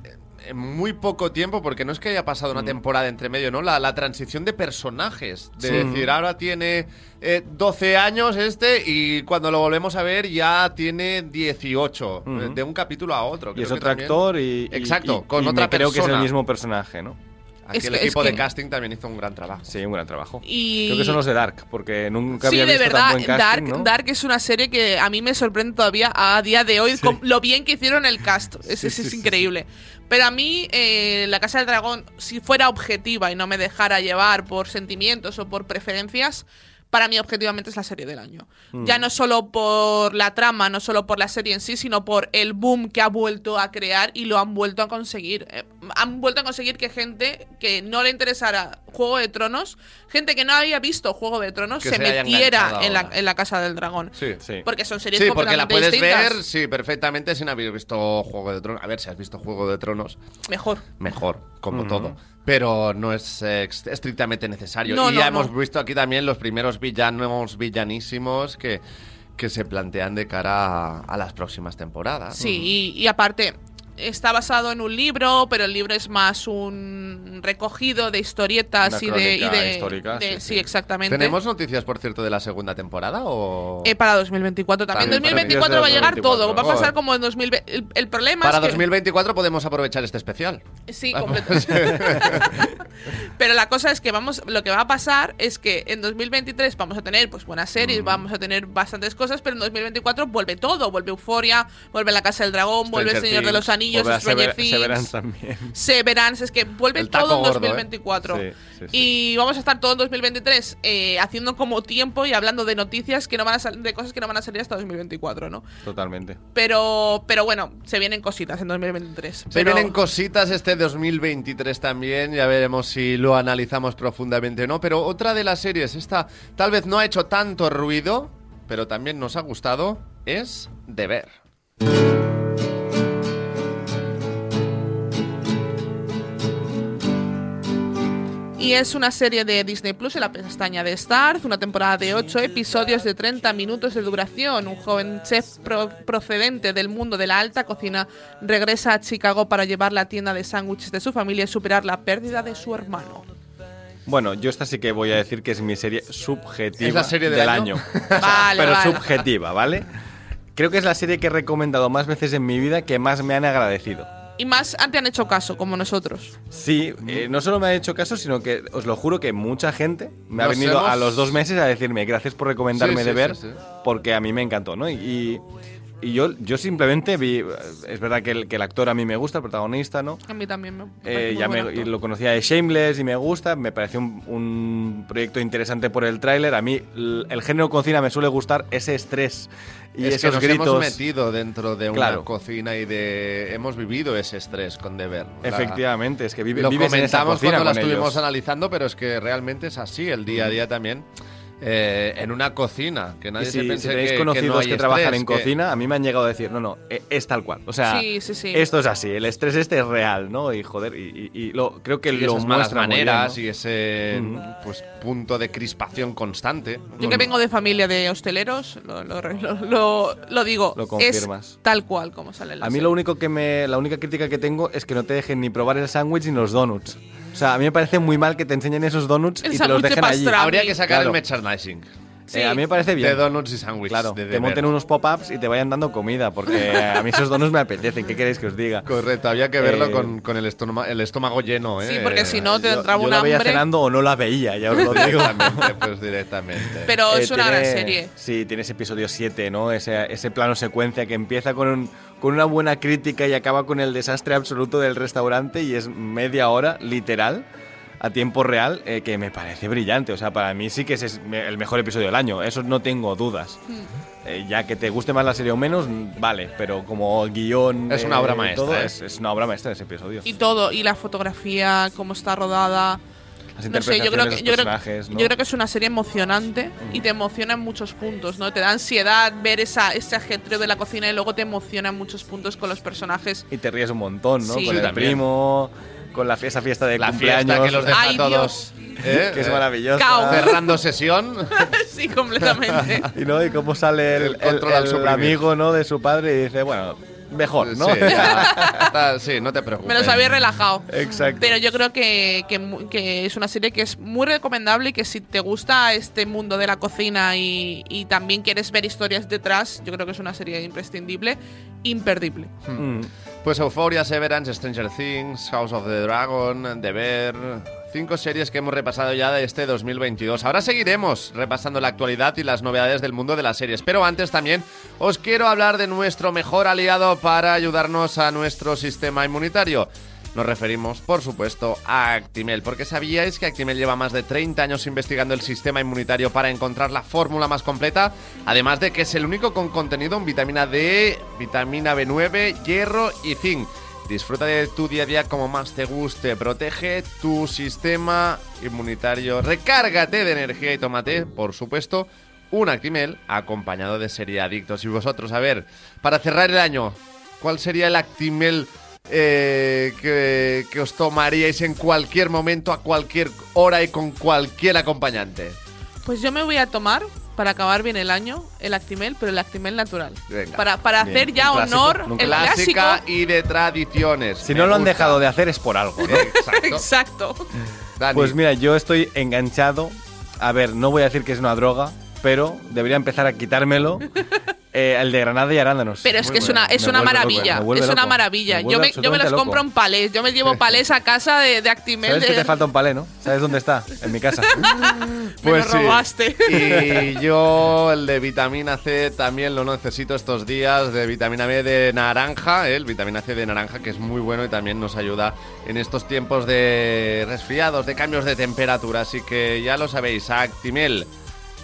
en muy poco tiempo, porque no es que haya pasado una temporada entre medio, ¿no? La, la transición de personajes. De Sí. decir, ahora tiene eh, 12 años este y cuando lo volvemos a ver ya tiene 18. Ujú. eh, De un capítulo a otro. Y es que otro también- actor y, Exacto, y- con y otra me creo que es el persona. mismo personaje, ¿no? Aquí Es el que- es equipo que- de casting también hizo un gran trabajo. Sí, un gran trabajo. Y- Creo que son los de Dark, porque nunca Sí, había de visto verdad, tan buen casting, Dark, ¿no? Dark es una serie que a mí me sorprende todavía a día de hoy con lo bien que hicieron el cast. Es, Sí, es- sí, es sí, increíble. Pero a mí, eh, La Casa del Dragón, si fuera objetiva y no me dejara llevar por sentimientos o por preferencias, para mí objetivamente es la serie del año. Mm. Ya no solo por la trama, no solo por la serie en sí, sino por el boom que ha vuelto a crear y lo han vuelto a conseguir. Eh, han vuelto a conseguir que gente que no le interesara Juego de Tronos, gente que no había visto Juego de Tronos, Que se, metiera en la, ahora. en la Casa del Dragón. Sí, sí. Porque son series Sí, porque la puedes distintas. ver, sí, perfectamente sin haber visto Juego de Tronos. A ver, si has visto Juego de Tronos, Mejor. mejor, como todo. Pero no es eh, estrictamente necesario. No, y no, ya no. hemos visto aquí también los primeros villanos villanísimos que, que se plantean de cara a, a las próximas temporadas. Sí, y, y aparte, está basado en un libro, pero el libro es más un recogido de historietas Una y de. y crónica de- histórica, de- sí, sí, sí. exactamente. ¿Tenemos noticias, por cierto, de la segunda temporada? O... Eh, para 2024 también. En También para 2024 va a llegar 2024. todo. Va a pasar como en 2020. El, el problema Para es que. 2024 podemos aprovechar este especial. Sí, completamente. Pero la cosa es que vamos, lo que va a pasar es que en 2023 vamos a tener pues buenas series, Mm. vamos a tener bastantes cosas, pero en 2024 vuelve todo, vuelve Euforia, vuelve La Casa del Dragón, vuelve El Señor de los Things, Anillos, Volver Stranger Things, Severance también. Severance, es que vuelve todo en gordo, ¿eh? 2024. Sí, sí, sí. Y vamos a estar todo en 2023 eh, haciendo como tiempo y hablando de noticias que no van a de cosas que no van a salir hasta 2024, ¿no? Totalmente. Pero pero bueno, se vienen cositas en 2023. Se Pero- vienen cositas este 2023 también, ya veremos si lo analizamos profundamente o no, pero otra de las series, esta tal vez no ha hecho tanto ruido, pero también nos ha gustado, es The Y es una serie de Disney Plus en la pestaña de Stars, una temporada de 8 episodios de 30 minutos de duración. Un joven chef pro- procedente del mundo de la alta cocina regresa a Chicago para llevar la tienda de sándwiches de su familia y superar la pérdida de su hermano. Bueno, yo esta sí que voy a decir que es mi serie subjetiva ¿Es la serie del año. año? Vale, Pero vale. subjetiva, ¿vale? Creo que es la serie que he recomendado más veces en mi vida que más me han agradecido. Y más te han hecho caso, como nosotros. Sí, eh, no solo me han hecho caso, sino que os lo juro que mucha gente me ha venido hemos- a los dos meses a decirme gracias por recomendarme Sí, de sí, ver, sí, sí. porque a mí me encantó, ¿no? Y, y yo, yo simplemente vi, es verdad que el, que el actor a mí me gusta, el protagonista, ¿no? A mí también me, me Eh, ya me- y lo conocía de Shameless y me gusta, me pareció un, un proyecto interesante por el tráiler. A mí l- el género cocina me suele gustar ese estrés y es que esos nos gritos. hemos metido dentro de una Claro. cocina y de hemos vivido ese estrés con. La- Efectivamente, es que vive, lo vives en esa comentamos cocina cuando la con estuvimos ellos. analizando, pero es que realmente es así, el día a día también. Eh, en una cocina. Que nadie Y si, se piense si tenéis que, conocidos que, no hay que trabajan estrés, en que- cocina, a mí me han llegado a decir, no, no, e- es tal cual. O sea, Sí, sí, sí. esto es así, el estrés este es real, ¿no? Y joder, y, y- y lo, creo que y lo esas malas bien, maneras ¿no? y ese Ujú. pues punto de crispación constante. Yo que vengo de familia de hosteleros, lo, lo- lo- lo- lo digo. Lo confirmas. Es tal cual como sale la A mí serie. lo único que me. La única crítica que tengo es que no te dejen ni probar el sándwich ni los donuts. O sea, a mí me parece muy mal que te enseñen esos donuts El y te los sándwich de dejen allí. pastrami. Habría que sacar Claro. el merchandising. Sí. Eh, a mí me parece bien. De donuts y sándwiches. Claro, de te deber. monten unos pop-ups y te vayan dando comida, porque a mí esos donuts me apetecen. ¿Qué queréis que os diga? Correcto, había que verlo Eh, con, con el, estómago, el estómago lleno, ¿eh? Sí, porque si no te Yo, entraba yo un la veía hambre. cenando o no la veía, ya os lo digo. directamente, pues directamente. Pero Eh, es una gran tiene- serie. Sí, tiene ese episodio 7, ¿no? Ese, ese plano secuencia que empieza con, un- con una buena crítica y acaba con el desastre absoluto del restaurante y es media hora, literal, a tiempo real, eh, que me parece brillante. O sea, para mí sí que es me- el mejor episodio del año, eso no tengo dudas. Mm. Eh, ya que te guste más la serie o menos, vale, pero como guion... Es una obra eh, maestra, todo, ¿eh? es, es una obra maestra ese episodio. Y todo, y la fotografía, cómo está rodada. Las No sé, yo creo que, de yo los creo, personajes, ¿no? yo creo que es una serie emocionante y te emociona en muchos puntos, ¿no? Te da ansiedad ver esa, ese ajetreo de la cocina y luego te emociona en muchos puntos con los personajes. Y te ríes un montón, ¿no? Sí. Con el también. primo, con la fiesta, fiesta de La cumpleaños. fiesta que los deja Ay, todos. ¿eh? que es Eh, maravillosa. Cao. Cerrando sesión. sí, completamente. Y no, y cómo sale el, El el- control al el amigo ¿no? de su padre y dice, bueno, mejor, ¿no? Sí, ya. Está- sí, no te preocupes. Me los había relajado. Exacto. Pero yo creo que, que mu- que es una serie que es muy recomendable y que si te gusta este mundo de la cocina y, y también quieres ver historias detrás, yo creo que es una serie imprescindible, imperdible. Mm. Pues Euphoria, Severance, Stranger Things, House of the Dragon, The Bear... Cinco series que hemos repasado ya de este 2022. Ahora seguiremos repasando la actualidad y las novedades del mundo de las series. Pero antes también os quiero hablar de nuestro mejor aliado para ayudarnos a nuestro sistema inmunitario. Nos referimos, por supuesto, a Actimel, porque sabíais que Actimel lleva más de 30 años investigando el sistema inmunitario para encontrar la fórmula más completa, además de que es el único con contenido en vitamina D, vitamina B9, hierro y zinc. Disfruta de tu día a día como más te guste, protege tu sistema inmunitario, recárgate de energía y tómate, por supuesto, un Actimel acompañado de Seriadictos. Y vosotros, a ver, para cerrar el año, ¿cuál sería el Actimel eh, que, que os tomaríais en cualquier momento, a cualquier hora y con cualquier acompañante? Pues yo me voy a tomar, para acabar bien el año, el Actimel, pero el Actimel natural. Venga. Para, para Bien, hacer ya clásico, honor un el Clásica clásico. y de tradiciones. Si Me no lo han dejado de hacer es por algo, ¿no? Exacto. Exacto. Pues mira, yo estoy enganchado. A ver, no voy a decir que es una droga, pero debería empezar a quitármelo. Eh, el de granada y arándanos. Pero es Muy que es bueno. una, es Me una loco, maravilla. Es una maravilla. Me Yo me, yo me los compro en palés. Yo me llevo palés a casa de, de Actimel. ¿Sabes de- que te falta un palé, no? ¿Sabes dónde está? En mi casa. me lo sí. robaste. Y yo el de vitamina C también lo necesito estos días, de vitamina B de naranja, ¿eh? el vitamina C de naranja que es muy bueno y también nos ayuda en estos tiempos de resfriados, de cambios de temperatura. Así que ya lo sabéis, Actimel.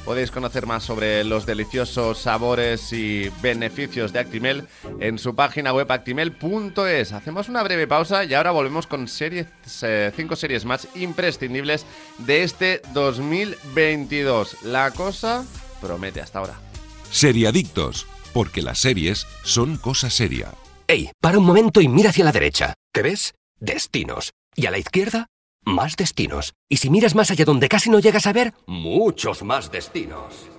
Podéis conocer más sobre los deliciosos sabores y beneficios de Actimel en su página web actimel.es. Hacemos una breve pausa y ahora volvemos con series, eh, cinco series más imprescindibles de este 2022. La cosa promete hasta ahora. Seriadictos, porque las series son cosa seria. Ey, para un momento y mira hacia la derecha. ¿Qué ves? Destinos. Y a la izquierda, más destinos. Y si miras más allá donde casi no llegas a ver, muchos más destinos.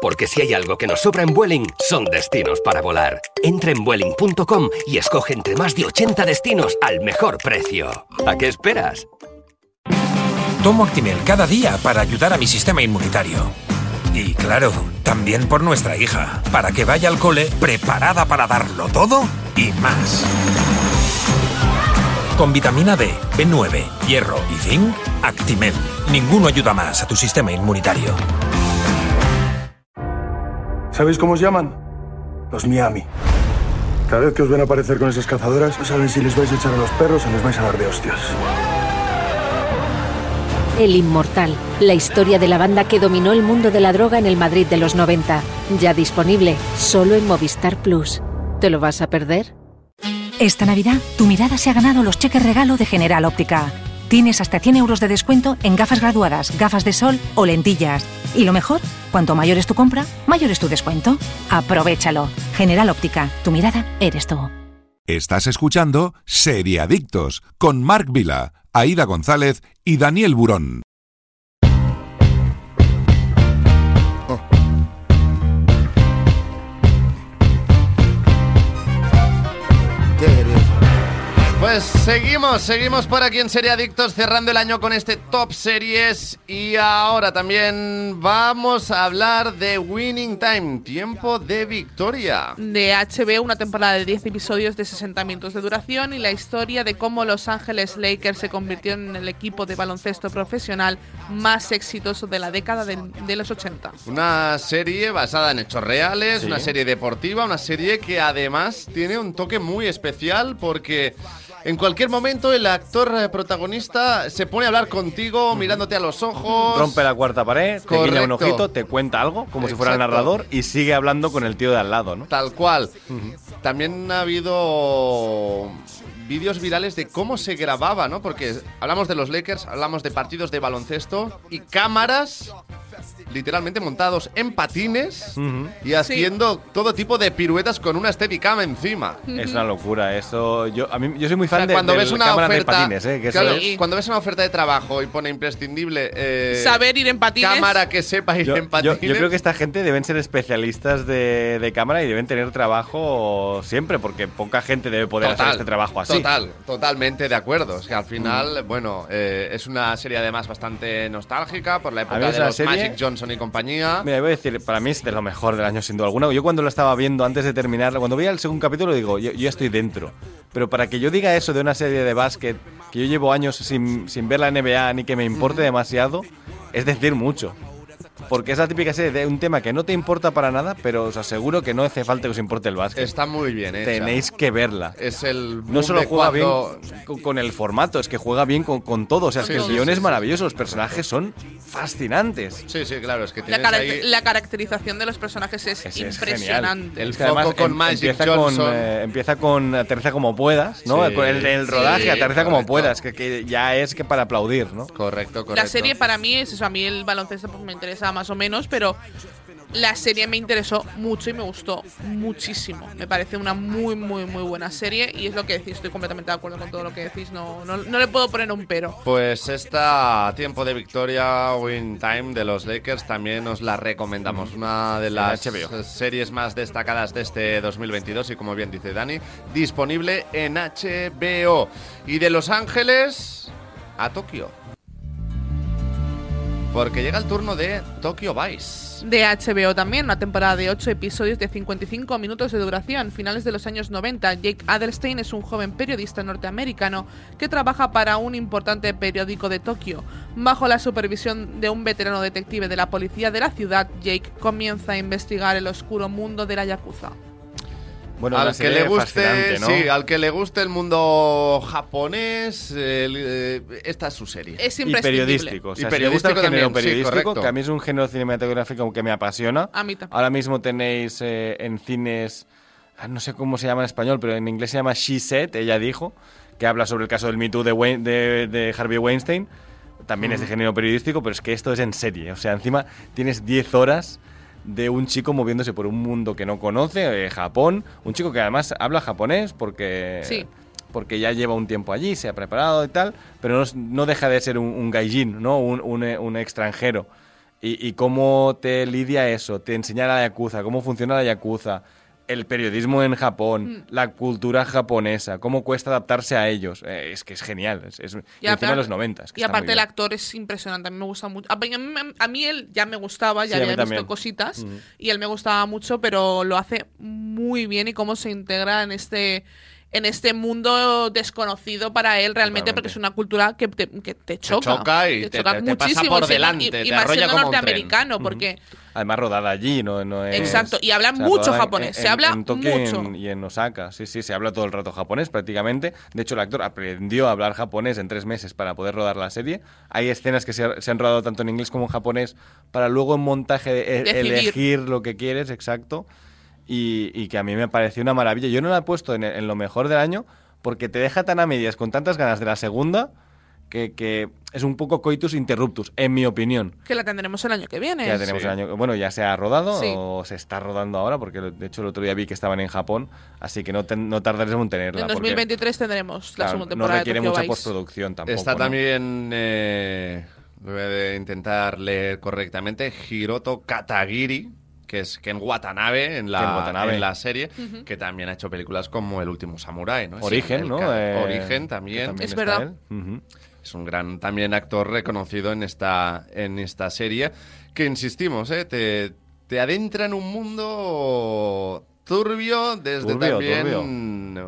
Porque si hay algo que nos sobra en Vueling, son destinos para volar. Entra en Vueling.com y escoge entre más de 80 destinos al mejor precio. ¿A qué esperas? Tomo Actimel cada día para ayudar a mi sistema inmunitario. Y claro, también por nuestra hija, para que vaya al cole preparada para darlo todo y más. Con vitamina D, B9, hierro y zinc, Actimel. Ninguno ayuda más a tu sistema inmunitario. ¿Sabéis cómo os llaman? Los Miami. Cada vez que os ven aparecer con esas cazadoras, no saben si les vais a echar a los perros o les vais a dar de hostias. El Inmortal, la historia de la banda que dominó el mundo de la droga en el Madrid de los 90. Ya disponible solo en Movistar Plus. ¿Te lo vas a perder? Esta Navidad, tu mirada se ha ganado los cheques regalo de General Óptica. Tienes hasta 100 euros de descuento en gafas graduadas, gafas de sol o lentillas. Y lo mejor, cuanto mayor es tu compra, mayor es tu descuento. Aprovechalo. General Óptica, tu mirada eres tú. Estás escuchando Seriadictos con Marc Vila, Aida González y Daniel Burón. Pues seguimos, seguimos por aquí en Serie Adictos cerrando el año con este Top Series y ahora también vamos a hablar de Winning Time, tiempo de victoria. De HBO, una temporada de 10 episodios de 60 minutos de duración y la historia de cómo Los Ángeles Lakers se convirtieron en el equipo de baloncesto profesional más exitoso de la década de, de los 80. Una serie basada en hechos reales, Sí. una serie deportiva, una serie que además tiene un toque muy especial porque en cualquier momento el actor eh, protagonista se pone a hablar contigo mirándote a los ojos. Rompe la cuarta pared, te guiña un ojito, te cuenta algo, como si fuera el narrador, y sigue hablando con el tío de al lado, ¿no? Tal cual. También ha habido vídeos virales de cómo se grababa, ¿no? Porque hablamos de los Lakers, hablamos de partidos de baloncesto y cámaras literalmente montados en patines y haciendo todo tipo de piruetas con una Steadicam encima. Es una locura, eso. Yo, a mí, yo soy muy O sea, fan de, cuando del ves una cámara de oferta, patines, ¿eh? Que eso claro, es- cuando ves una oferta de trabajo y pone imprescindible eh, Saber ir en patines. cámara que sepa ir Yo, en yo- patines. yo creo que esta gente deben ser especialistas de, de cámara y deben tener trabajo siempre, porque poca gente debe poder hacer este trabajo así. Total, totalmente de acuerdo. Es que al final, bueno, eh, es una serie además bastante nostálgica por la época de los serie- Magic Johnson y compañía. Mira, voy a decir, para mí es de lo mejor del año sin duda alguna. Yo cuando lo estaba viendo antes de terminarla, cuando veía el segundo capítulo digo, yo, yo ya estoy dentro. Pero para que yo diga eso de una serie de básquet que yo llevo años sin, sin ver la NBA ni que me importe demasiado, es decir mucho. Porque es la típica serie de un tema que no te importa para nada, pero os aseguro que no hace falta que os importe el básquet. Está muy bien hecha. Tenéis que verla. Es el No solo de juega cuando- bien con, con el formato, es que juega bien con, con todo. O sea, es Sí, que el sí, guion sí, es maravilloso, los personajes son fascinantes. Sí, sí, claro, es que La, ahí caracterización de los personajes es, Es, es impresionante. El además foco con em- Magic empieza Johnson. Con, eh, empieza con aterriza como puedas, ¿no? Sí. Con el, el rodaje, Sí, aterriza como puedas, que, que ya es que para aplaudir, ¿no? Correcto, correcto. La serie para mí es eso, a mí el baloncesto pues, me interesa más o menos, pero la serie me interesó mucho y me gustó muchísimo. Me parece una muy, muy, muy buena serie y es lo que decís, estoy completamente de acuerdo con todo lo que decís, no, no, no le puedo poner un pero. Pues esta tiempo de victoria Win Time de los Lakers también os la recomendamos. Una de las HBO. series más destacadas de este 2022 y como bien dice Dani, disponible en HBO. Y de Los Ángeles a Tokio. Porque llega el turno de Tokyo Vice. De HBO también, una temporada de 8 episodios de 55 minutos de duración. Finales de los años 90, Jake Adelstein es un joven periodista norteamericano que trabaja para un importante periódico de Tokio. Bajo la supervisión de un veterano detective de la policía de la ciudad, Jake comienza a investigar el oscuro mundo de la Yakuza. Bueno, al que le guste, sí, al que le guste el mundo japonés, el, eh, esta es su serie. Es y imprescindible. periodístico. O sea, Y si le gusta el periodístico género sí, que a mí es un género cinematográfico que me apasiona. A mí también. Ahora mismo tenéis eh, en cines, ah, no sé cómo se llama en español, pero en inglés se llama She Said, ella dijo, que habla sobre el caso del Me Too de, Wayne- de, de Harvey Weinstein. También es de género periodístico, pero es que esto es en serie. O sea, encima tienes 10 horas de un chico moviéndose por un mundo que no conoce, eh, Japón. Un chico que además habla japonés porque, Sí. porque ya lleva un tiempo allí, se ha preparado y tal, pero no, no deja de ser un, un gaijin, ¿no? un, un, eh, un extranjero. Y, y cómo te lidia eso, te enseña la Yakuza, cómo funciona la Yakuza, el periodismo en Japón, la cultura japonesa, cómo cuesta adaptarse a ellos. Eh, es que es genial. Es, es- y encima de los 90. es que y aparte el actor es impresionante, a mí me gusta mucho. A mí, a mí- él ya me gustaba, ya Sí, había visto cositas y él me gustaba mucho, pero lo hace muy bien y cómo se integra en este en este mundo desconocido para él realmente porque es una cultura que te, que te choca. choca y te- choca te- te pasa por delante, y, te y más siendo norteamericano porque Además rodada allí, no, no es... Exacto, y hablan mucho japonés, en- se habla en Tokio y mucho. en- Y en Osaka, sí, sí, se habla todo el rato japonés prácticamente. De hecho, el actor aprendió a hablar japonés en tres meses para poder rodar la serie. Hay escenas que se, se han rodado tanto en inglés como en japonés para luego en montaje e- elegir lo que quieres, exacto. Y, y que a mí me pareció una maravilla. Yo no la he puesto en, en lo mejor del año porque te deja tan a medias con tantas ganas de la segunda que, que es un poco coitus interruptus, en mi opinión. Que la tendremos el año que viene. Que ya tenemos el año, bueno, ya se ha rodado Sí. o se está rodando ahora, porque de hecho el otro día vi que estaban en Japón, así que no, ten- no tardaremos en tenerla. En porque, 2023 tendremos la claro, segunda no temporada requiere de Tokyo mucha Vice. postproducción tampoco. Está ¿no? también, eh, voy a intentar leer correctamente, Hiroto Katagiri, que es Ken Watanabe en la, Ken Watanabe. en la serie, que también ha hecho películas como El último samurái, ¿no? Origen, el ¿no? Eh, Origen también. también Es verdad. Es un gran también actor reconocido en esta, en esta serie. Que insistimos, ¿eh? te, te adentra en un mundo turbio desde Turbio, también. turbio.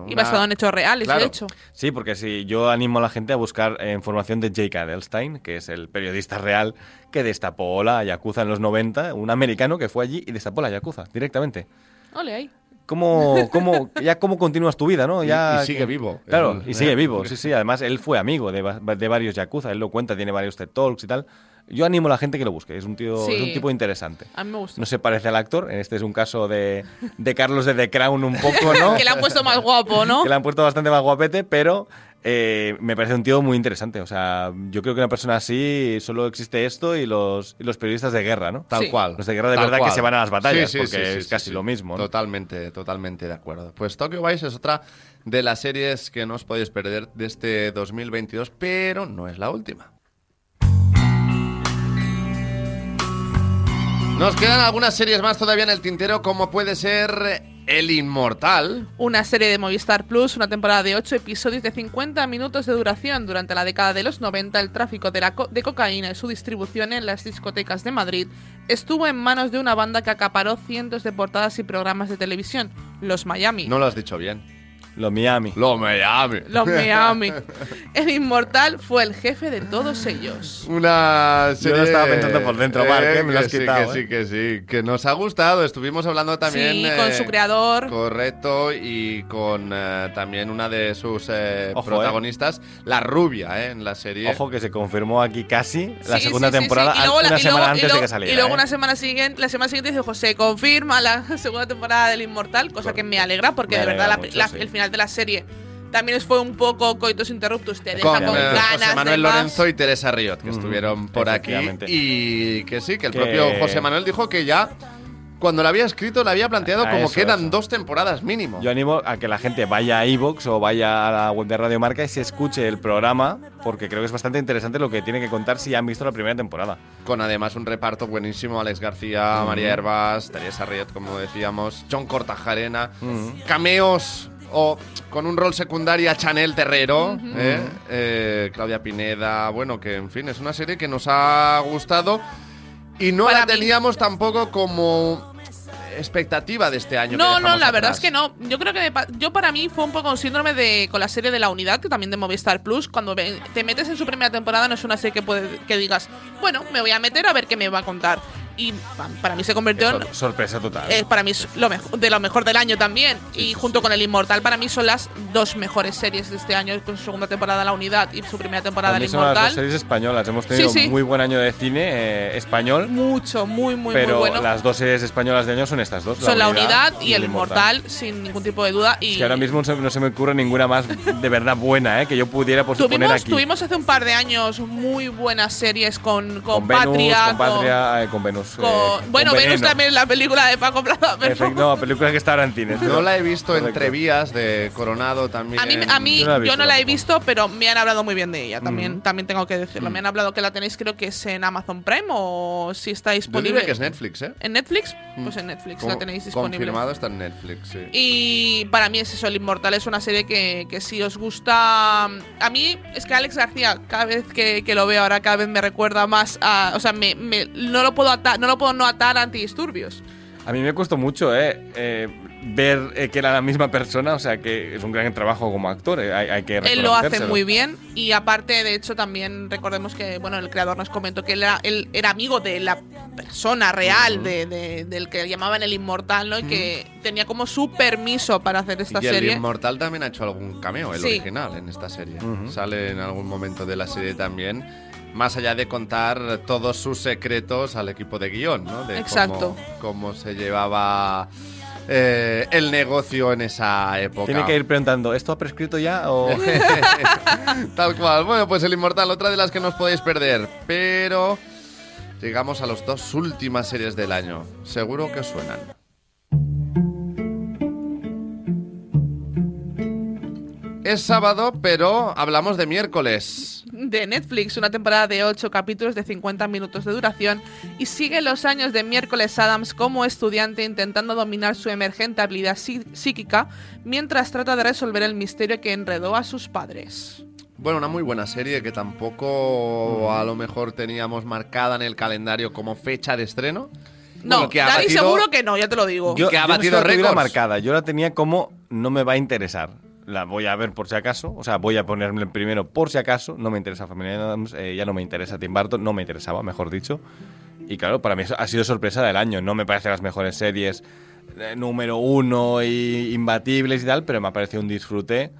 Y una- basado en hechos reales, Claro. de hecho. Sí, porque sí, yo animo a la gente a buscar eh, información de Jake Adelstein, que es el periodista real que destapó la Yakuza en los 90, un americano que fue allí y destapó la Yakuza directamente. Ole ahí. ¿Cómo, cómo, ya cómo continúas tu vida, no? Y- Ya y sigue que- vivo. Claro, El- y sigue vivo, sí, sí. Además, él fue amigo de, de varios Yakuza, él lo cuenta, tiene varios TED Talks y tal. Yo animo a la gente que lo busque, es un, tío, Sí. es un tipo interesante. A mí me gusta. No se parece al actor, en este es un caso de, de Carlos de The Crown un poco, ¿no? que le han puesto más guapo, ¿no? que le han puesto bastante más guapete, pero eh, me parece un tío muy interesante. O sea, yo creo que una persona así solo existe esto y los, y los periodistas de guerra, ¿no? Tal Sí. cual. Los de guerra de Tal verdad cual. que se van a las batallas, Sí, sí, porque sí, sí, es sí, casi sí. lo mismo. ¿no? Totalmente, totalmente de acuerdo. Pues Tokyo Vice es otra de las series que no os podéis perder de este 2022, pero no es la última. Nos quedan algunas series más todavía en el tintero, como puede ser El Inmortal. Una serie de Movistar Plus, una temporada de 8 episodios de 50 minutos de duración. Durante la década de los 90, el tráfico de, la co- de cocaína y su distribución en las discotecas de Madrid estuvo en manos de una banda que acaparó cientos de portadas y programas de televisión, los Miami. No lo has dicho bien. Lo Miami. Lo Miami. Los Miami. El inmortal fue el jefe de todos ellos. Una Yo serie... lo estaba pensando por dentro, Marc, ¿eh? Me lo has sí, quitado, Que ¿eh? sí, que sí, que nos ha gustado. Estuvimos hablando también... sí, con eh, su creador. Correcto, y con eh, también una de sus eh, Ojo, protagonistas, la rubia, eh, en la serie. Ojo que se confirmó aquí casi la Sí, segunda sí, temporada, sí. Y luego la- una y semana luego- y antes de luego- que saliera. Y luego ¿eh? una semana siguiente, la semana siguiente dice José, confirma la segunda temporada del Inmortal, cosa que me alegra porque Me de verdad la- mucho, la- sí. el final de la serie también fue un poco coitus interruptus, te deja con con, ganas José Manuel de más. Lorenzo y Teresa Riot, que Ujú, estuvieron por aquí. Y que sí, que el Que- propio José Manuel dijo que ya, cuando lo había escrito, lo había planteado A como eso, que eran eso. dos temporadas mínimo. Yo animo a que la gente vaya a iVoox o vaya a la web de Radio Marca y se escuche el programa, porque creo que es bastante interesante lo que tiene que contar si han visto la primera temporada. Con además un reparto buenísimo: Alex García, María Herbas, Teresa Riot, como decíamos, John Cortajarena, cameos o con un rol secundario a Chanel Terrero, ¿eh? Eh, Claudia Pineda. Bueno, que en fin, es una serie que nos ha gustado y no Para la mí- teníamos tampoco como expectativa de este año. No, no, la verdad es que no. Yo creo que me yo para mí fue un poco un síndrome de con la serie de la unidad, que también de Movistar Plus, cuando te metes en su primera temporada no es una serie que puede que digas, bueno, me voy a meter a ver qué me va a contar. Y pa- para mí se convirtió en Sor- sorpresa total. eh, para mí es lo mejor, de lo mejor del año también. y junto con El Inmortal, para mí son las dos mejores series de este año, con su segunda temporada La Unidad y su primera temporada El mí son las dos Inmortal. series españolas. Hemos tenido Sí, sí. muy buen año de cine eh, español, Mucho, muy, muy, pero muy bueno. las dos series españolas de año son estas dos. son La Unidad y El Inmortal, sin ningún tipo de duda. Y Es que ahora mismo no se, no se me ocurre ninguna más de verdad buena, ¿eh? que yo pudiera pues, poner Tuvimos, aquí. tuvimos hace un par de años muy buenas series con, con, con Venus, Patria. con Patria, eh, con Venus. Con- eh, bueno, con Venus también la película de Paco Plaza. pero- no, película que está ahora en cines. No la he visto Correcto. entre vías de Coronado también. A mí, a mí Yo no la he yo visto no la he tampoco. visto, pero me han hablado muy bien de ella. También, también tengo que decirlo. Me han hablado que la tenéis, creo que es en Amazon Prime o si está Yo disponible. diría que es Netflix, ¿eh? ¿En Netflix? Pues en Netflix la tenéis disponible. Confirmado está en Netflix, sí. Y para mí es eso, El Inmortal es una serie que, que si os gusta... A mí es que Alex García, cada vez que, que lo veo ahora, cada vez me recuerda más a... O sea, me, me- no lo puedo atar, no lo puedo no atar a antidisturbios. A mí me costó mucho eh, eh, ver eh, que era la misma persona, o sea que es un gran trabajo como actor, eh, hay, hay que Él lo hace muy bien y aparte, de hecho, también recordemos que, bueno, el creador nos comentó que él era, él era amigo de la persona real, de, de- del que llamaban el Inmortal, ¿no? Y que tenía como su permiso para hacer esta y el serie. Inmortal también ha hecho algún cameo, el Sí. original, en esta serie. Sale en algún momento de la serie también. Más allá de contar todos sus secretos al equipo de guion, ¿no? De Exacto. Cómo, cómo se llevaba eh, el negocio en esa época. Tiene que ir preguntando, ¿esto ha prescrito ya o...? Tal cual. Bueno, pues El Inmortal, otra de las que no os podéis perder. Pero llegamos a las dos últimas series del año. Seguro que os suenan. Es sábado, pero hablamos de miércoles. de Netflix, una temporada de 8 capítulos de 50 minutos de duración y sigue los años de miércoles Adams como estudiante intentando dominar su emergente habilidad psí- psíquica mientras trata de resolver el misterio que enredó a sus padres. Bueno, una muy buena serie que tampoco a lo mejor teníamos marcada en el calendario como fecha de estreno. No, que ha Dani batido- seguro que no, ya te lo digo. Yo- que ha no batido récords. marcada, yo la tenía como no me va a interesar. La voy a ver por si acaso, o sea, voy a ponerme primero por si acaso. No me interesa Familia Adams, eh, ya no me interesa Tim Burton, no me interesaba, mejor dicho. Y claro, para mí ha sido sorpresa del año. No me parece las mejores series eh, número uno y imbatibles y tal, pero me ha parecido un disfrute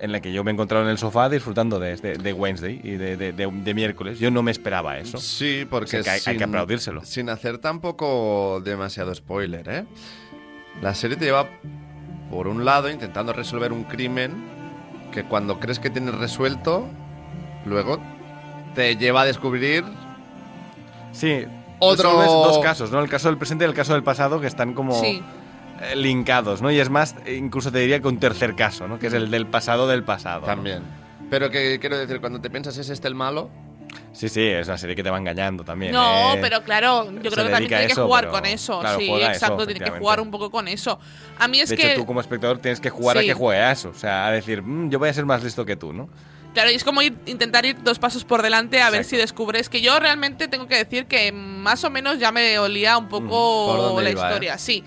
en la que yo me he encontrado en el sofá disfrutando de, de, de Wednesday y de, de- miércoles. Yo no me esperaba eso. Sí, porque O sea, que hay, hay sin- que aplaudírselo. Sin hacer tampoco demasiado spoiler, ¿eh? La serie te lleva, por un lado, intentando resolver un crimen que cuando crees que tienes resuelto, luego te lleva a descubrir Sí. Otro- resuelves dos casos, ¿no? El caso del presente y el caso del pasado que están como Sí. eh, linkados, ¿no? Y es más, eh, incluso te diría que un tercer caso, ¿no? Que es el del pasado del pasado. ¿no? también. Pero que quiero decir, cuando te piensas es este el malo, Sí, sí, es una serie que te va engañando también. No, ¿eh? pero claro, yo se creo que también tiene que eso, jugar pero, con eso. claro, sí, exacto, tiene que jugar un poco con eso. A mí es de que hecho, tú como espectador tienes que jugar Sí. a que juegue a eso. O sea, a decir, "Mm, yo voy a ser más listo que tú, ¿no? Claro, y es como ir, intentar ir dos pasos por delante a ver si descubres que yo realmente tengo que decir que más o menos ya me olía un Mm, ¿Por poco dónde la iba, historia, sí.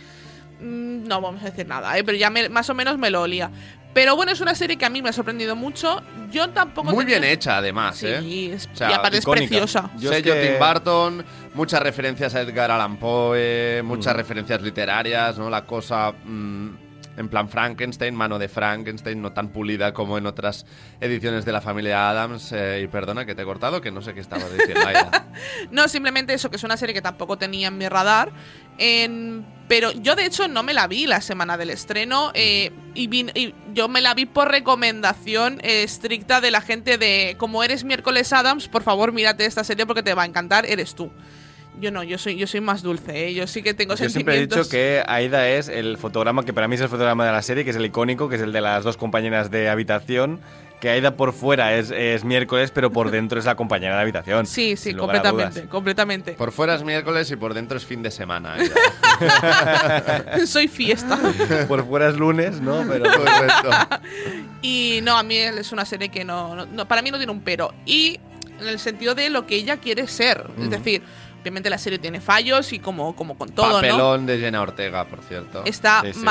Mm, No vamos a decir nada, ¿eh? pero ya me- más o menos me lo olía. Pero bueno, es una serie que a mí me ha sorprendido mucho. Yo tampoco... muy tenía- bien hecha además, Sí, ¿eh? es- O sea, y aparte icónica. es preciosa. Yo Sello que- Tim Burton, muchas referencias a Edgar Allan Poe, muchas Mm. referencias literarias, ¿no? La cosa mm, en plan Frankenstein, mano de Frankenstein, no tan pulida como en otras ediciones de la familia Adams. eh, y perdona que te he cortado, que no sé qué estaba diciendo. No, simplemente eso, que es una serie que tampoco tenía en mi radar. Pero yo, de hecho, no me la vi la semana del estreno. eh, y, y yo me la vi por recomendación eh, estricta de la gente de como eres miércoles Adams, por favor, mírate esta serie porque te va a encantar, eres tú. Yo no, yo soy, yo soy más dulce, ¿eh? yo sí que tengo Yo siempre he dicho que Aida es el fotograma que para mí es el fotograma de la serie, que es el icónico, que es el de las dos compañeras de habitación. Que Aida por fuera es, es miércoles, pero por dentro es la compañera de habitación. Sí, sí, completamente, completamente. Por fuera es miércoles y por dentro es fin de semana. Aida. soy fiesta. Por fuera es lunes, ¿no? Pero Correcto. Y no, a mí es una serie que no, no- no- para mí no tiene un pero. Y en el sentido de lo que ella quiere ser. Es decir, obviamente la serie tiene fallos y como, como con todo, ¿no? Papelón de Jenna Ortega, por cierto. Está Sí, sí, sí.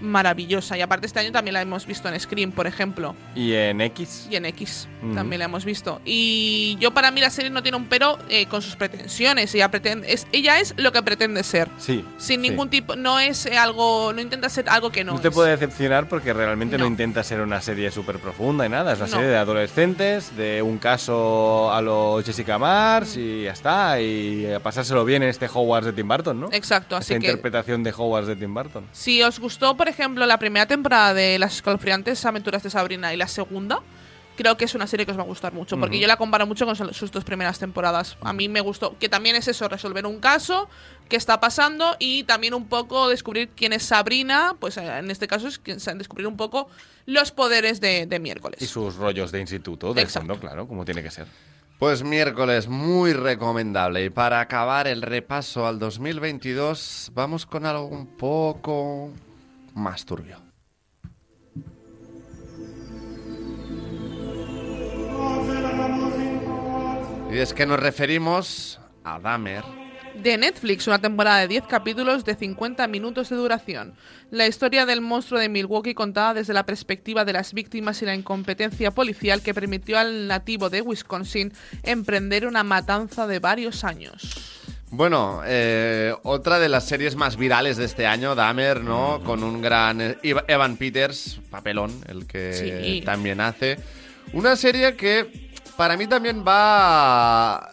Maravillosa. Y aparte este año también la hemos visto en Scream, por ejemplo. ¿Y en X? Y en X también la hemos visto. Y yo para mí la serie no tiene un pero eh, con sus pretensiones. Ella, pretende, es, ella es lo que pretende ser. Sí. Sin sí. ningún tipo, no es eh, algo, no intenta ser algo que no, No te es. puede decepcionar porque realmente no, No. intenta ser una serie súper profunda y nada. Es una No. serie de adolescentes, de un caso a lo Jessica Mars y ya está. Y a pasárselo bien en este Hogwarts de Tim Burton, ¿no? Exacto, así Esta que interpretación de Hogwarts de Tim Burton. Si os gustó, por ejemplo, la primera temporada de Las escalofriantes aventuras de Sabrina y la segunda, creo que es una serie que os va a gustar mucho, porque yo la comparo mucho con sus dos primeras temporadas. A mí me gustó, que también es eso, resolver un caso, qué está pasando y también un poco descubrir quién es Sabrina, pues eh, en este caso es descubrir un poco los poderes de, de miércoles. Y sus rollos de instituto, de Exacto. fondo, claro, como tiene que ser. Pues miércoles, muy recomendable. Y para acabar el repaso al 2022, vamos con algo un poco más turbio. Y es que nos referimos a Dahmer. de Netflix, una temporada de 10 capítulos de 50 minutos de duración. La historia del monstruo de Milwaukee contada desde la perspectiva de las víctimas y la incompetencia policial que permitió al nativo de Wisconsin emprender una matanza de varios años. Bueno, eh, otra de las series más virales de este año, Dahmer, ¿no? Con un gran eh, Eva- Evan Peters, papelón, el que Sí. también hace. Una serie que para mí también va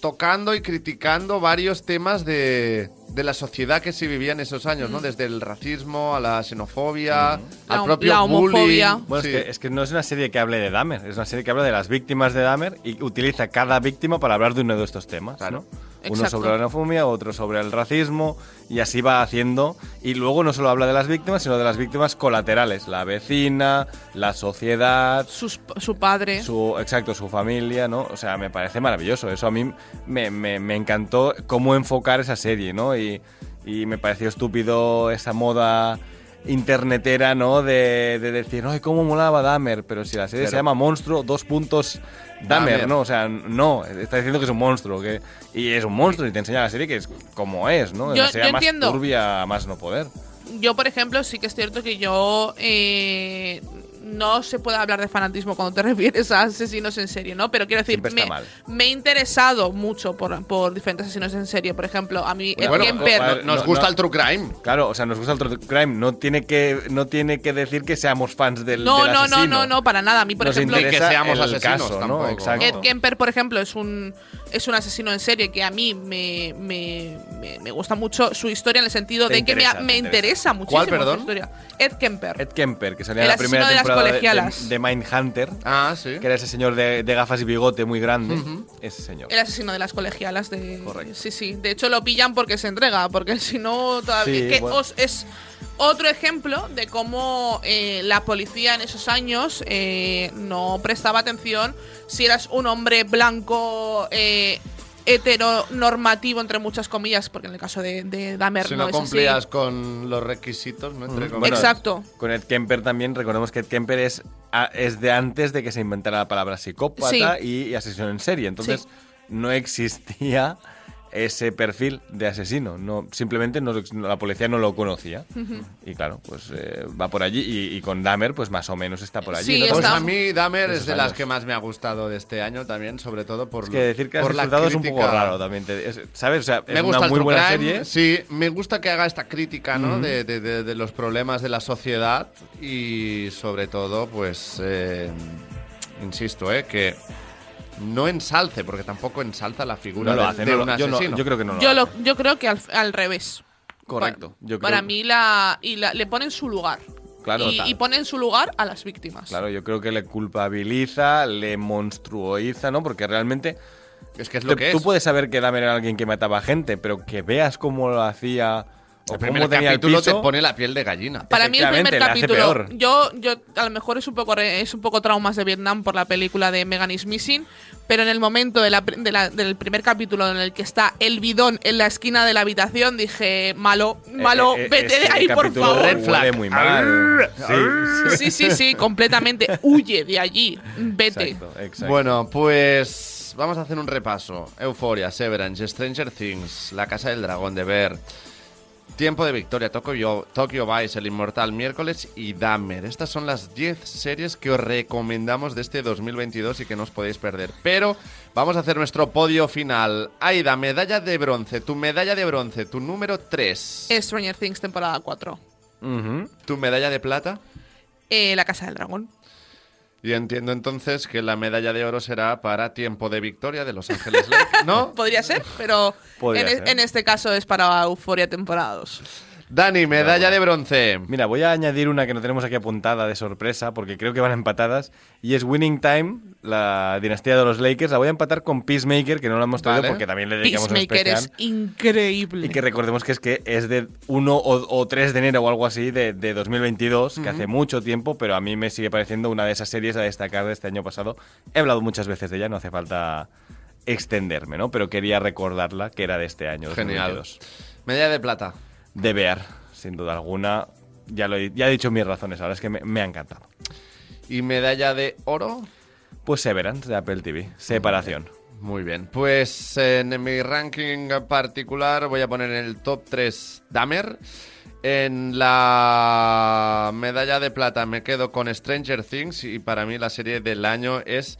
tocando y criticando varios temas de, de la sociedad que se vivía en esos años, ¿no? Desde el racismo a la xenofobia, al La- propio la homofobia. bullying. Bueno, Sí. es, que, es que no es una serie que hable de Dahmer, es una serie que habla de las víctimas de Dahmer y utiliza cada víctima para hablar de uno de estos temas. ¿no? Uno sobre la xenofobia, otro sobre el racismo, y así va haciendo. Y luego no solo habla de las víctimas, sino de las víctimas colaterales: la vecina, la sociedad. Sus- su padre. Su, exacto, su familia, ¿no? O sea, me parece maravilloso. Eso a mí me, me- me encantó cómo enfocar esa serie, ¿no? Y, y me pareció estúpido esa moda internetera, ¿no? De, de decir, ¡ay, cómo molaba Dahmer! Pero si la serie Pero- se llama Monstruo, dos puntos Dahmer. ¿no? O sea, no, está diciendo que es un monstruo. Que, y es un monstruo y te enseña la serie que es como es, ¿no? Yo- Una serie yo más entiendo. turbia, más no poder. Yo, por ejemplo, sí que es cierto que yo eh, no se puede hablar de fanatismo cuando te refieres a asesinos en serie, ¿no? Pero quiero decir, me, me he interesado mucho por, por diferentes asesinos en serie. Por ejemplo, a mí Ed Bueno, Kemper- a ver, nos no- gusta no- el true crime. Claro, o sea, nos gusta el true crime. No tiene que, no tiene que decir que seamos fans del, no, del no, no, no, no, para nada. A mí, por Nos ejemplo, que seamos el asesinos caso, tampoco. ¿no? Exacto. Ed Kemper, por ejemplo, es un, es un asesino en serie que a mí me, me, me- me gusta mucho su historia en el sentido Te de que interesa, me, te me interesa. interesa muchísimo ¿Cuál, perdón? su historia. Ed Kemper. Ed Kemper, que salía El en la primera temporada colegialas. de, de Mindhunter, Ah, sí. que era ese señor de, de gafas y bigote muy grande. Ese señor. El asesino de las colegialas de. Correcto. Sí, sí. De hecho, lo pillan porque se entrega, porque si no, todavía. Sí, que bueno. os- es otro ejemplo de cómo eh, la policía en esos años eh, no prestaba atención si eras un hombre blanco. Eh, heteronormativo entre muchas comillas porque en el caso de, de Dahmer Si no, no es así. cumplías con los requisitos, ¿no? Entre comillas. Bueno, Exacto. Con Ed Kemper también, recordemos que Ed Kemper es, a- es de antes de que se inventara la palabra psicópata y, y asesino en serie. Entonces, Sí. no existía ese perfil de asesino. No, simplemente no- la policía no lo conocía. Y claro, pues eh, va por allí. Y, y con Dahmer, pues más o menos está por allí. Sí, ¿no? Pues a mí Dahmer es de las que más me ha gustado de este año también, sobre todo por Es que decir que has por la disfrutado es un poco raro también. te- es- ¿Sabes? O sea, es Me gusta una muy buena crime, serie. Sí, me gusta que haga esta crítica, ¿no? Ujú. de, de- de- de los problemas de la sociedad y sobre todo, pues, eh, insisto, ¿eh? Que no ensalce, porque tampoco ensalza la figura No lo de, hace, de no un yo, no- asesino. yo creo que no lo yo, hace. lo, yo creo que al, al revés. Correcto. Pa- Yo creo- Para mí la, y la, le pone en su lugar. Claro, y, pone en su lugar a las víctimas. Claro, yo creo que le culpabiliza, le monstruoiza, ¿no? Porque realmente Es que es lo te- que tú es. puedes saber que Dahmer era alguien que mataba gente, pero que veas cómo lo hacía o El cómo primer el capítulo te pone la piel de gallina. Para mí el primer capítulo, yo, yo a lo mejor es un poco es un poco traumas de Vietnam por la película de Megan is Missing, pero en el momento de la pr- de la- del primer capítulo en el que está el bidón en la esquina de la habitación, dije malo, malo, Eh, eh, vete de ahí por favor. Red flag. huele muy mal. Sí, Sí, sí, sí, completamente. Huye de allí, vete. Exacto, exacto. Bueno, pues vamos a hacer un repaso. Euforia, Severance, Stranger Things, La Casa del Dragón de Ver, Tiempo de Victoria, Tokyo, Tokyo Vice, El Inmortal, Miércoles y Dahmer. Estas son las 10 series que os recomendamos de este 2022 y que no os podéis perder. Pero vamos a hacer nuestro podio final. Aida, medalla de bronce, tu medalla de bronce, tu número 3. Stranger Things temporada 4. Ujú. Tu medalla de plata. Eh, la Casa del Dragón. Y entiendo entonces que la medalla de oro será para Tiempo de Victoria de Los Ángeles Lakers, ¿no? Podría ser, pero Podría en, ser. en este caso es para Euforia temporada 2. Dani, medalla de bronce. Mira, voy a añadir una que no tenemos aquí apuntada de sorpresa, porque creo que van empatadas, y es Winning Time, la dinastía de los Lakers. La voy a empatar con Peacemaker, que no la hemos traído Vale. porque también le dedicamos un Peacemaker especial. es increíble. Y que recordemos que es que es de 1 o, o 3 de enero o algo así de, de 2022, que hace mucho tiempo, pero a mí me sigue pareciendo una de esas series a destacar de este año pasado. He hablado muchas veces de ella, no hace falta extenderme, ¿no? Pero quería recordarla que era de este año. Genial. 2022. Medalla de plata. De Bear, sin duda alguna. Ya, lo he, ya he dicho mis razones, ahora es que me, me ha encantado. ¿Y medalla de oro? Pues Severance de Apple TV, separación. Muy bien. Pues en mi ranking particular voy a poner en el top 3 Dahmer. En la medalla de plata me quedo con Stranger Things y para mí la serie del año es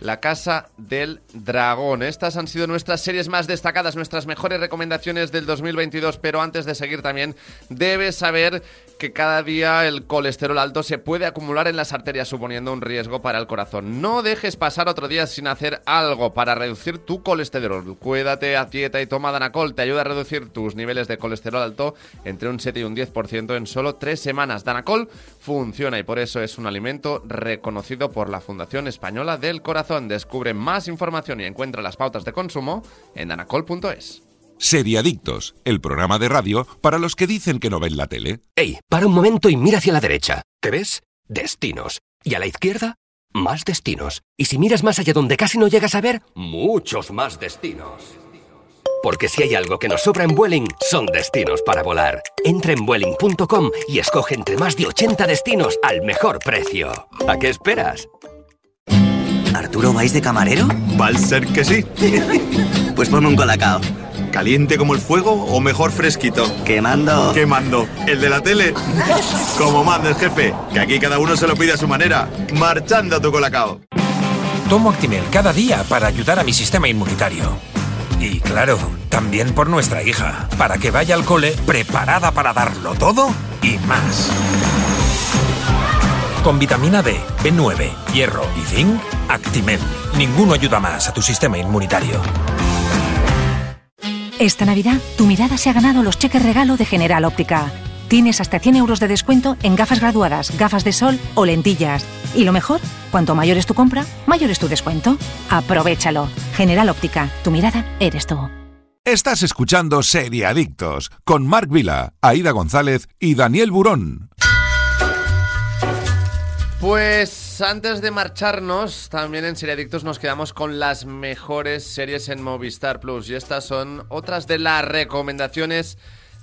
La Casa del Dragón. Estas han sido nuestras series más destacadas, nuestras mejores recomendaciones del 2022, pero antes de seguir también debes saber que cada día el colesterol alto se puede acumular en las arterias suponiendo un riesgo para el corazón. No dejes pasar otro día sin hacer algo para reducir tu colesterol. Cuídate, a dieta y toma Danacol. Te ayuda a reducir tus niveles de colesterol alto entre un 7 y un 10% en solo 3 semanas. Danacol funciona y por eso es un alimento reconocido por la Fundación Española del Corazón. Descubre más información y encuentra las pautas de consumo en danacol.es. Seriadictos, el programa de radio para los que dicen que no ven la tele. Ey, para un momento y mira hacia la derecha. ¿Qué ves? Destinos. Y a la izquierda, más destinos. Y si miras más allá donde casi no llegas a ver, muchos más destinos. Porque si hay algo que nos sobra en Vueling, son destinos para volar. Entra en Vueling.com y escoge entre más de 80 destinos al mejor precio. ¿A qué esperas? ¿Arturo vais de camarero? Va a ser que sí. pues ponme un colacao. ¿Caliente como el fuego o mejor fresquito? Quemando. Quemando. ¿El de la tele? como manda el jefe, que aquí cada uno se lo pide a su manera. Marchando a tu colacao. Tomo Actimel cada día para ayudar a mi sistema inmunitario. Y claro, también por nuestra hija, para que vaya al cole preparada para darlo todo y más. Con vitamina D, B9, hierro y zinc, Actimel. Ninguno ayuda más a tu sistema inmunitario. Esta Navidad, tu mirada se ha ganado los cheques regalo de General Óptica. Tienes hasta 100 euros de descuento en gafas graduadas, gafas de sol o lentillas. Y lo mejor, cuanto mayor es tu compra, mayor es tu descuento. Aprovechalo. General Óptica, tu mirada eres tú. Estás escuchando Seriadictos con Marc Vila, Aida González y Daniel Burón. Pues antes de marcharnos, también en Seriadictos nos quedamos con las mejores series en Movistar Plus. Y estas son otras de las recomendaciones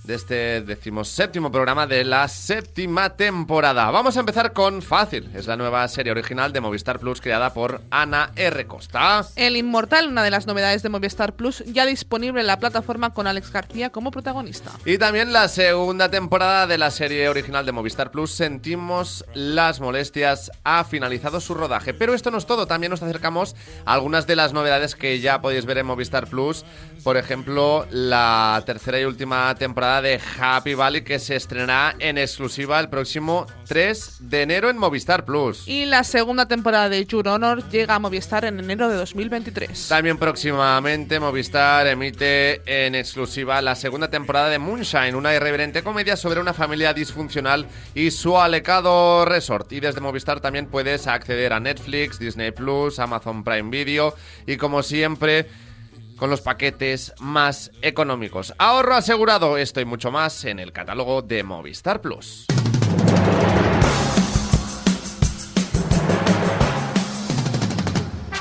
de este decimoséptimo programa de la séptima temporada. Vamos a empezar con Fácil. Es la nueva serie original de Movistar Plus creada por Ana R. Costa. El Inmortal, una de las novedades de Movistar Plus, ya disponible en la plataforma con Alex García como protagonista. Y también la segunda temporada de la serie original de Movistar Plus, Sentimos las molestias, ha finalizado su rodaje. Pero esto no es todo, también nos acercamos a algunas de las novedades que ya podéis ver en Movistar Plus. Por ejemplo, la tercera y última temporada de Happy Valley que se estrenará en exclusiva el próximo 3 de enero en Movistar Plus. Y la segunda temporada de Your Honor llega a Movistar en enero de 2023. También próximamente Movistar emite en exclusiva la segunda temporada de Moonshine, una irreverente comedia sobre una familia disfuncional y su alecado resort. Y desde Movistar también puedes acceder a Netflix, Disney Plus, Amazon Prime Video y como siempre con los paquetes más económicos. Ahorro asegurado, esto y mucho más en el catálogo de Movistar Plus.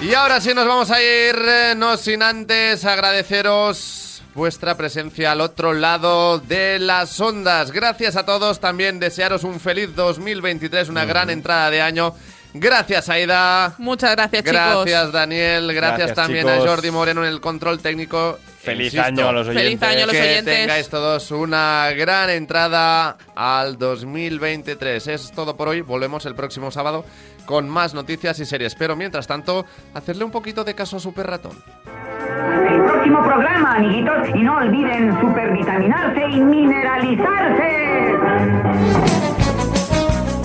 Y ahora sí nos vamos a ir, eh, no sin antes agradeceros vuestra presencia al otro lado de las ondas. Gracias a todos, también desearos un feliz 2023, una gran entrada de año. Gracias, Aida. Muchas gracias, chicos. Gracias, Daniel. Gracias, Gracias, también chicos. a Jordi Moreno en el control técnico. Feliz Insisto, año a los oyentes. Feliz año a los que oyentes. tengáis todos una gran entrada al 2023. Es todo por hoy. Volvemos el próximo sábado con más noticias y series. Pero mientras tanto, hacerle un poquito de caso a Super Ratón. El próximo programa, amiguitos, y no olviden supervitaminarse y mineralizarse.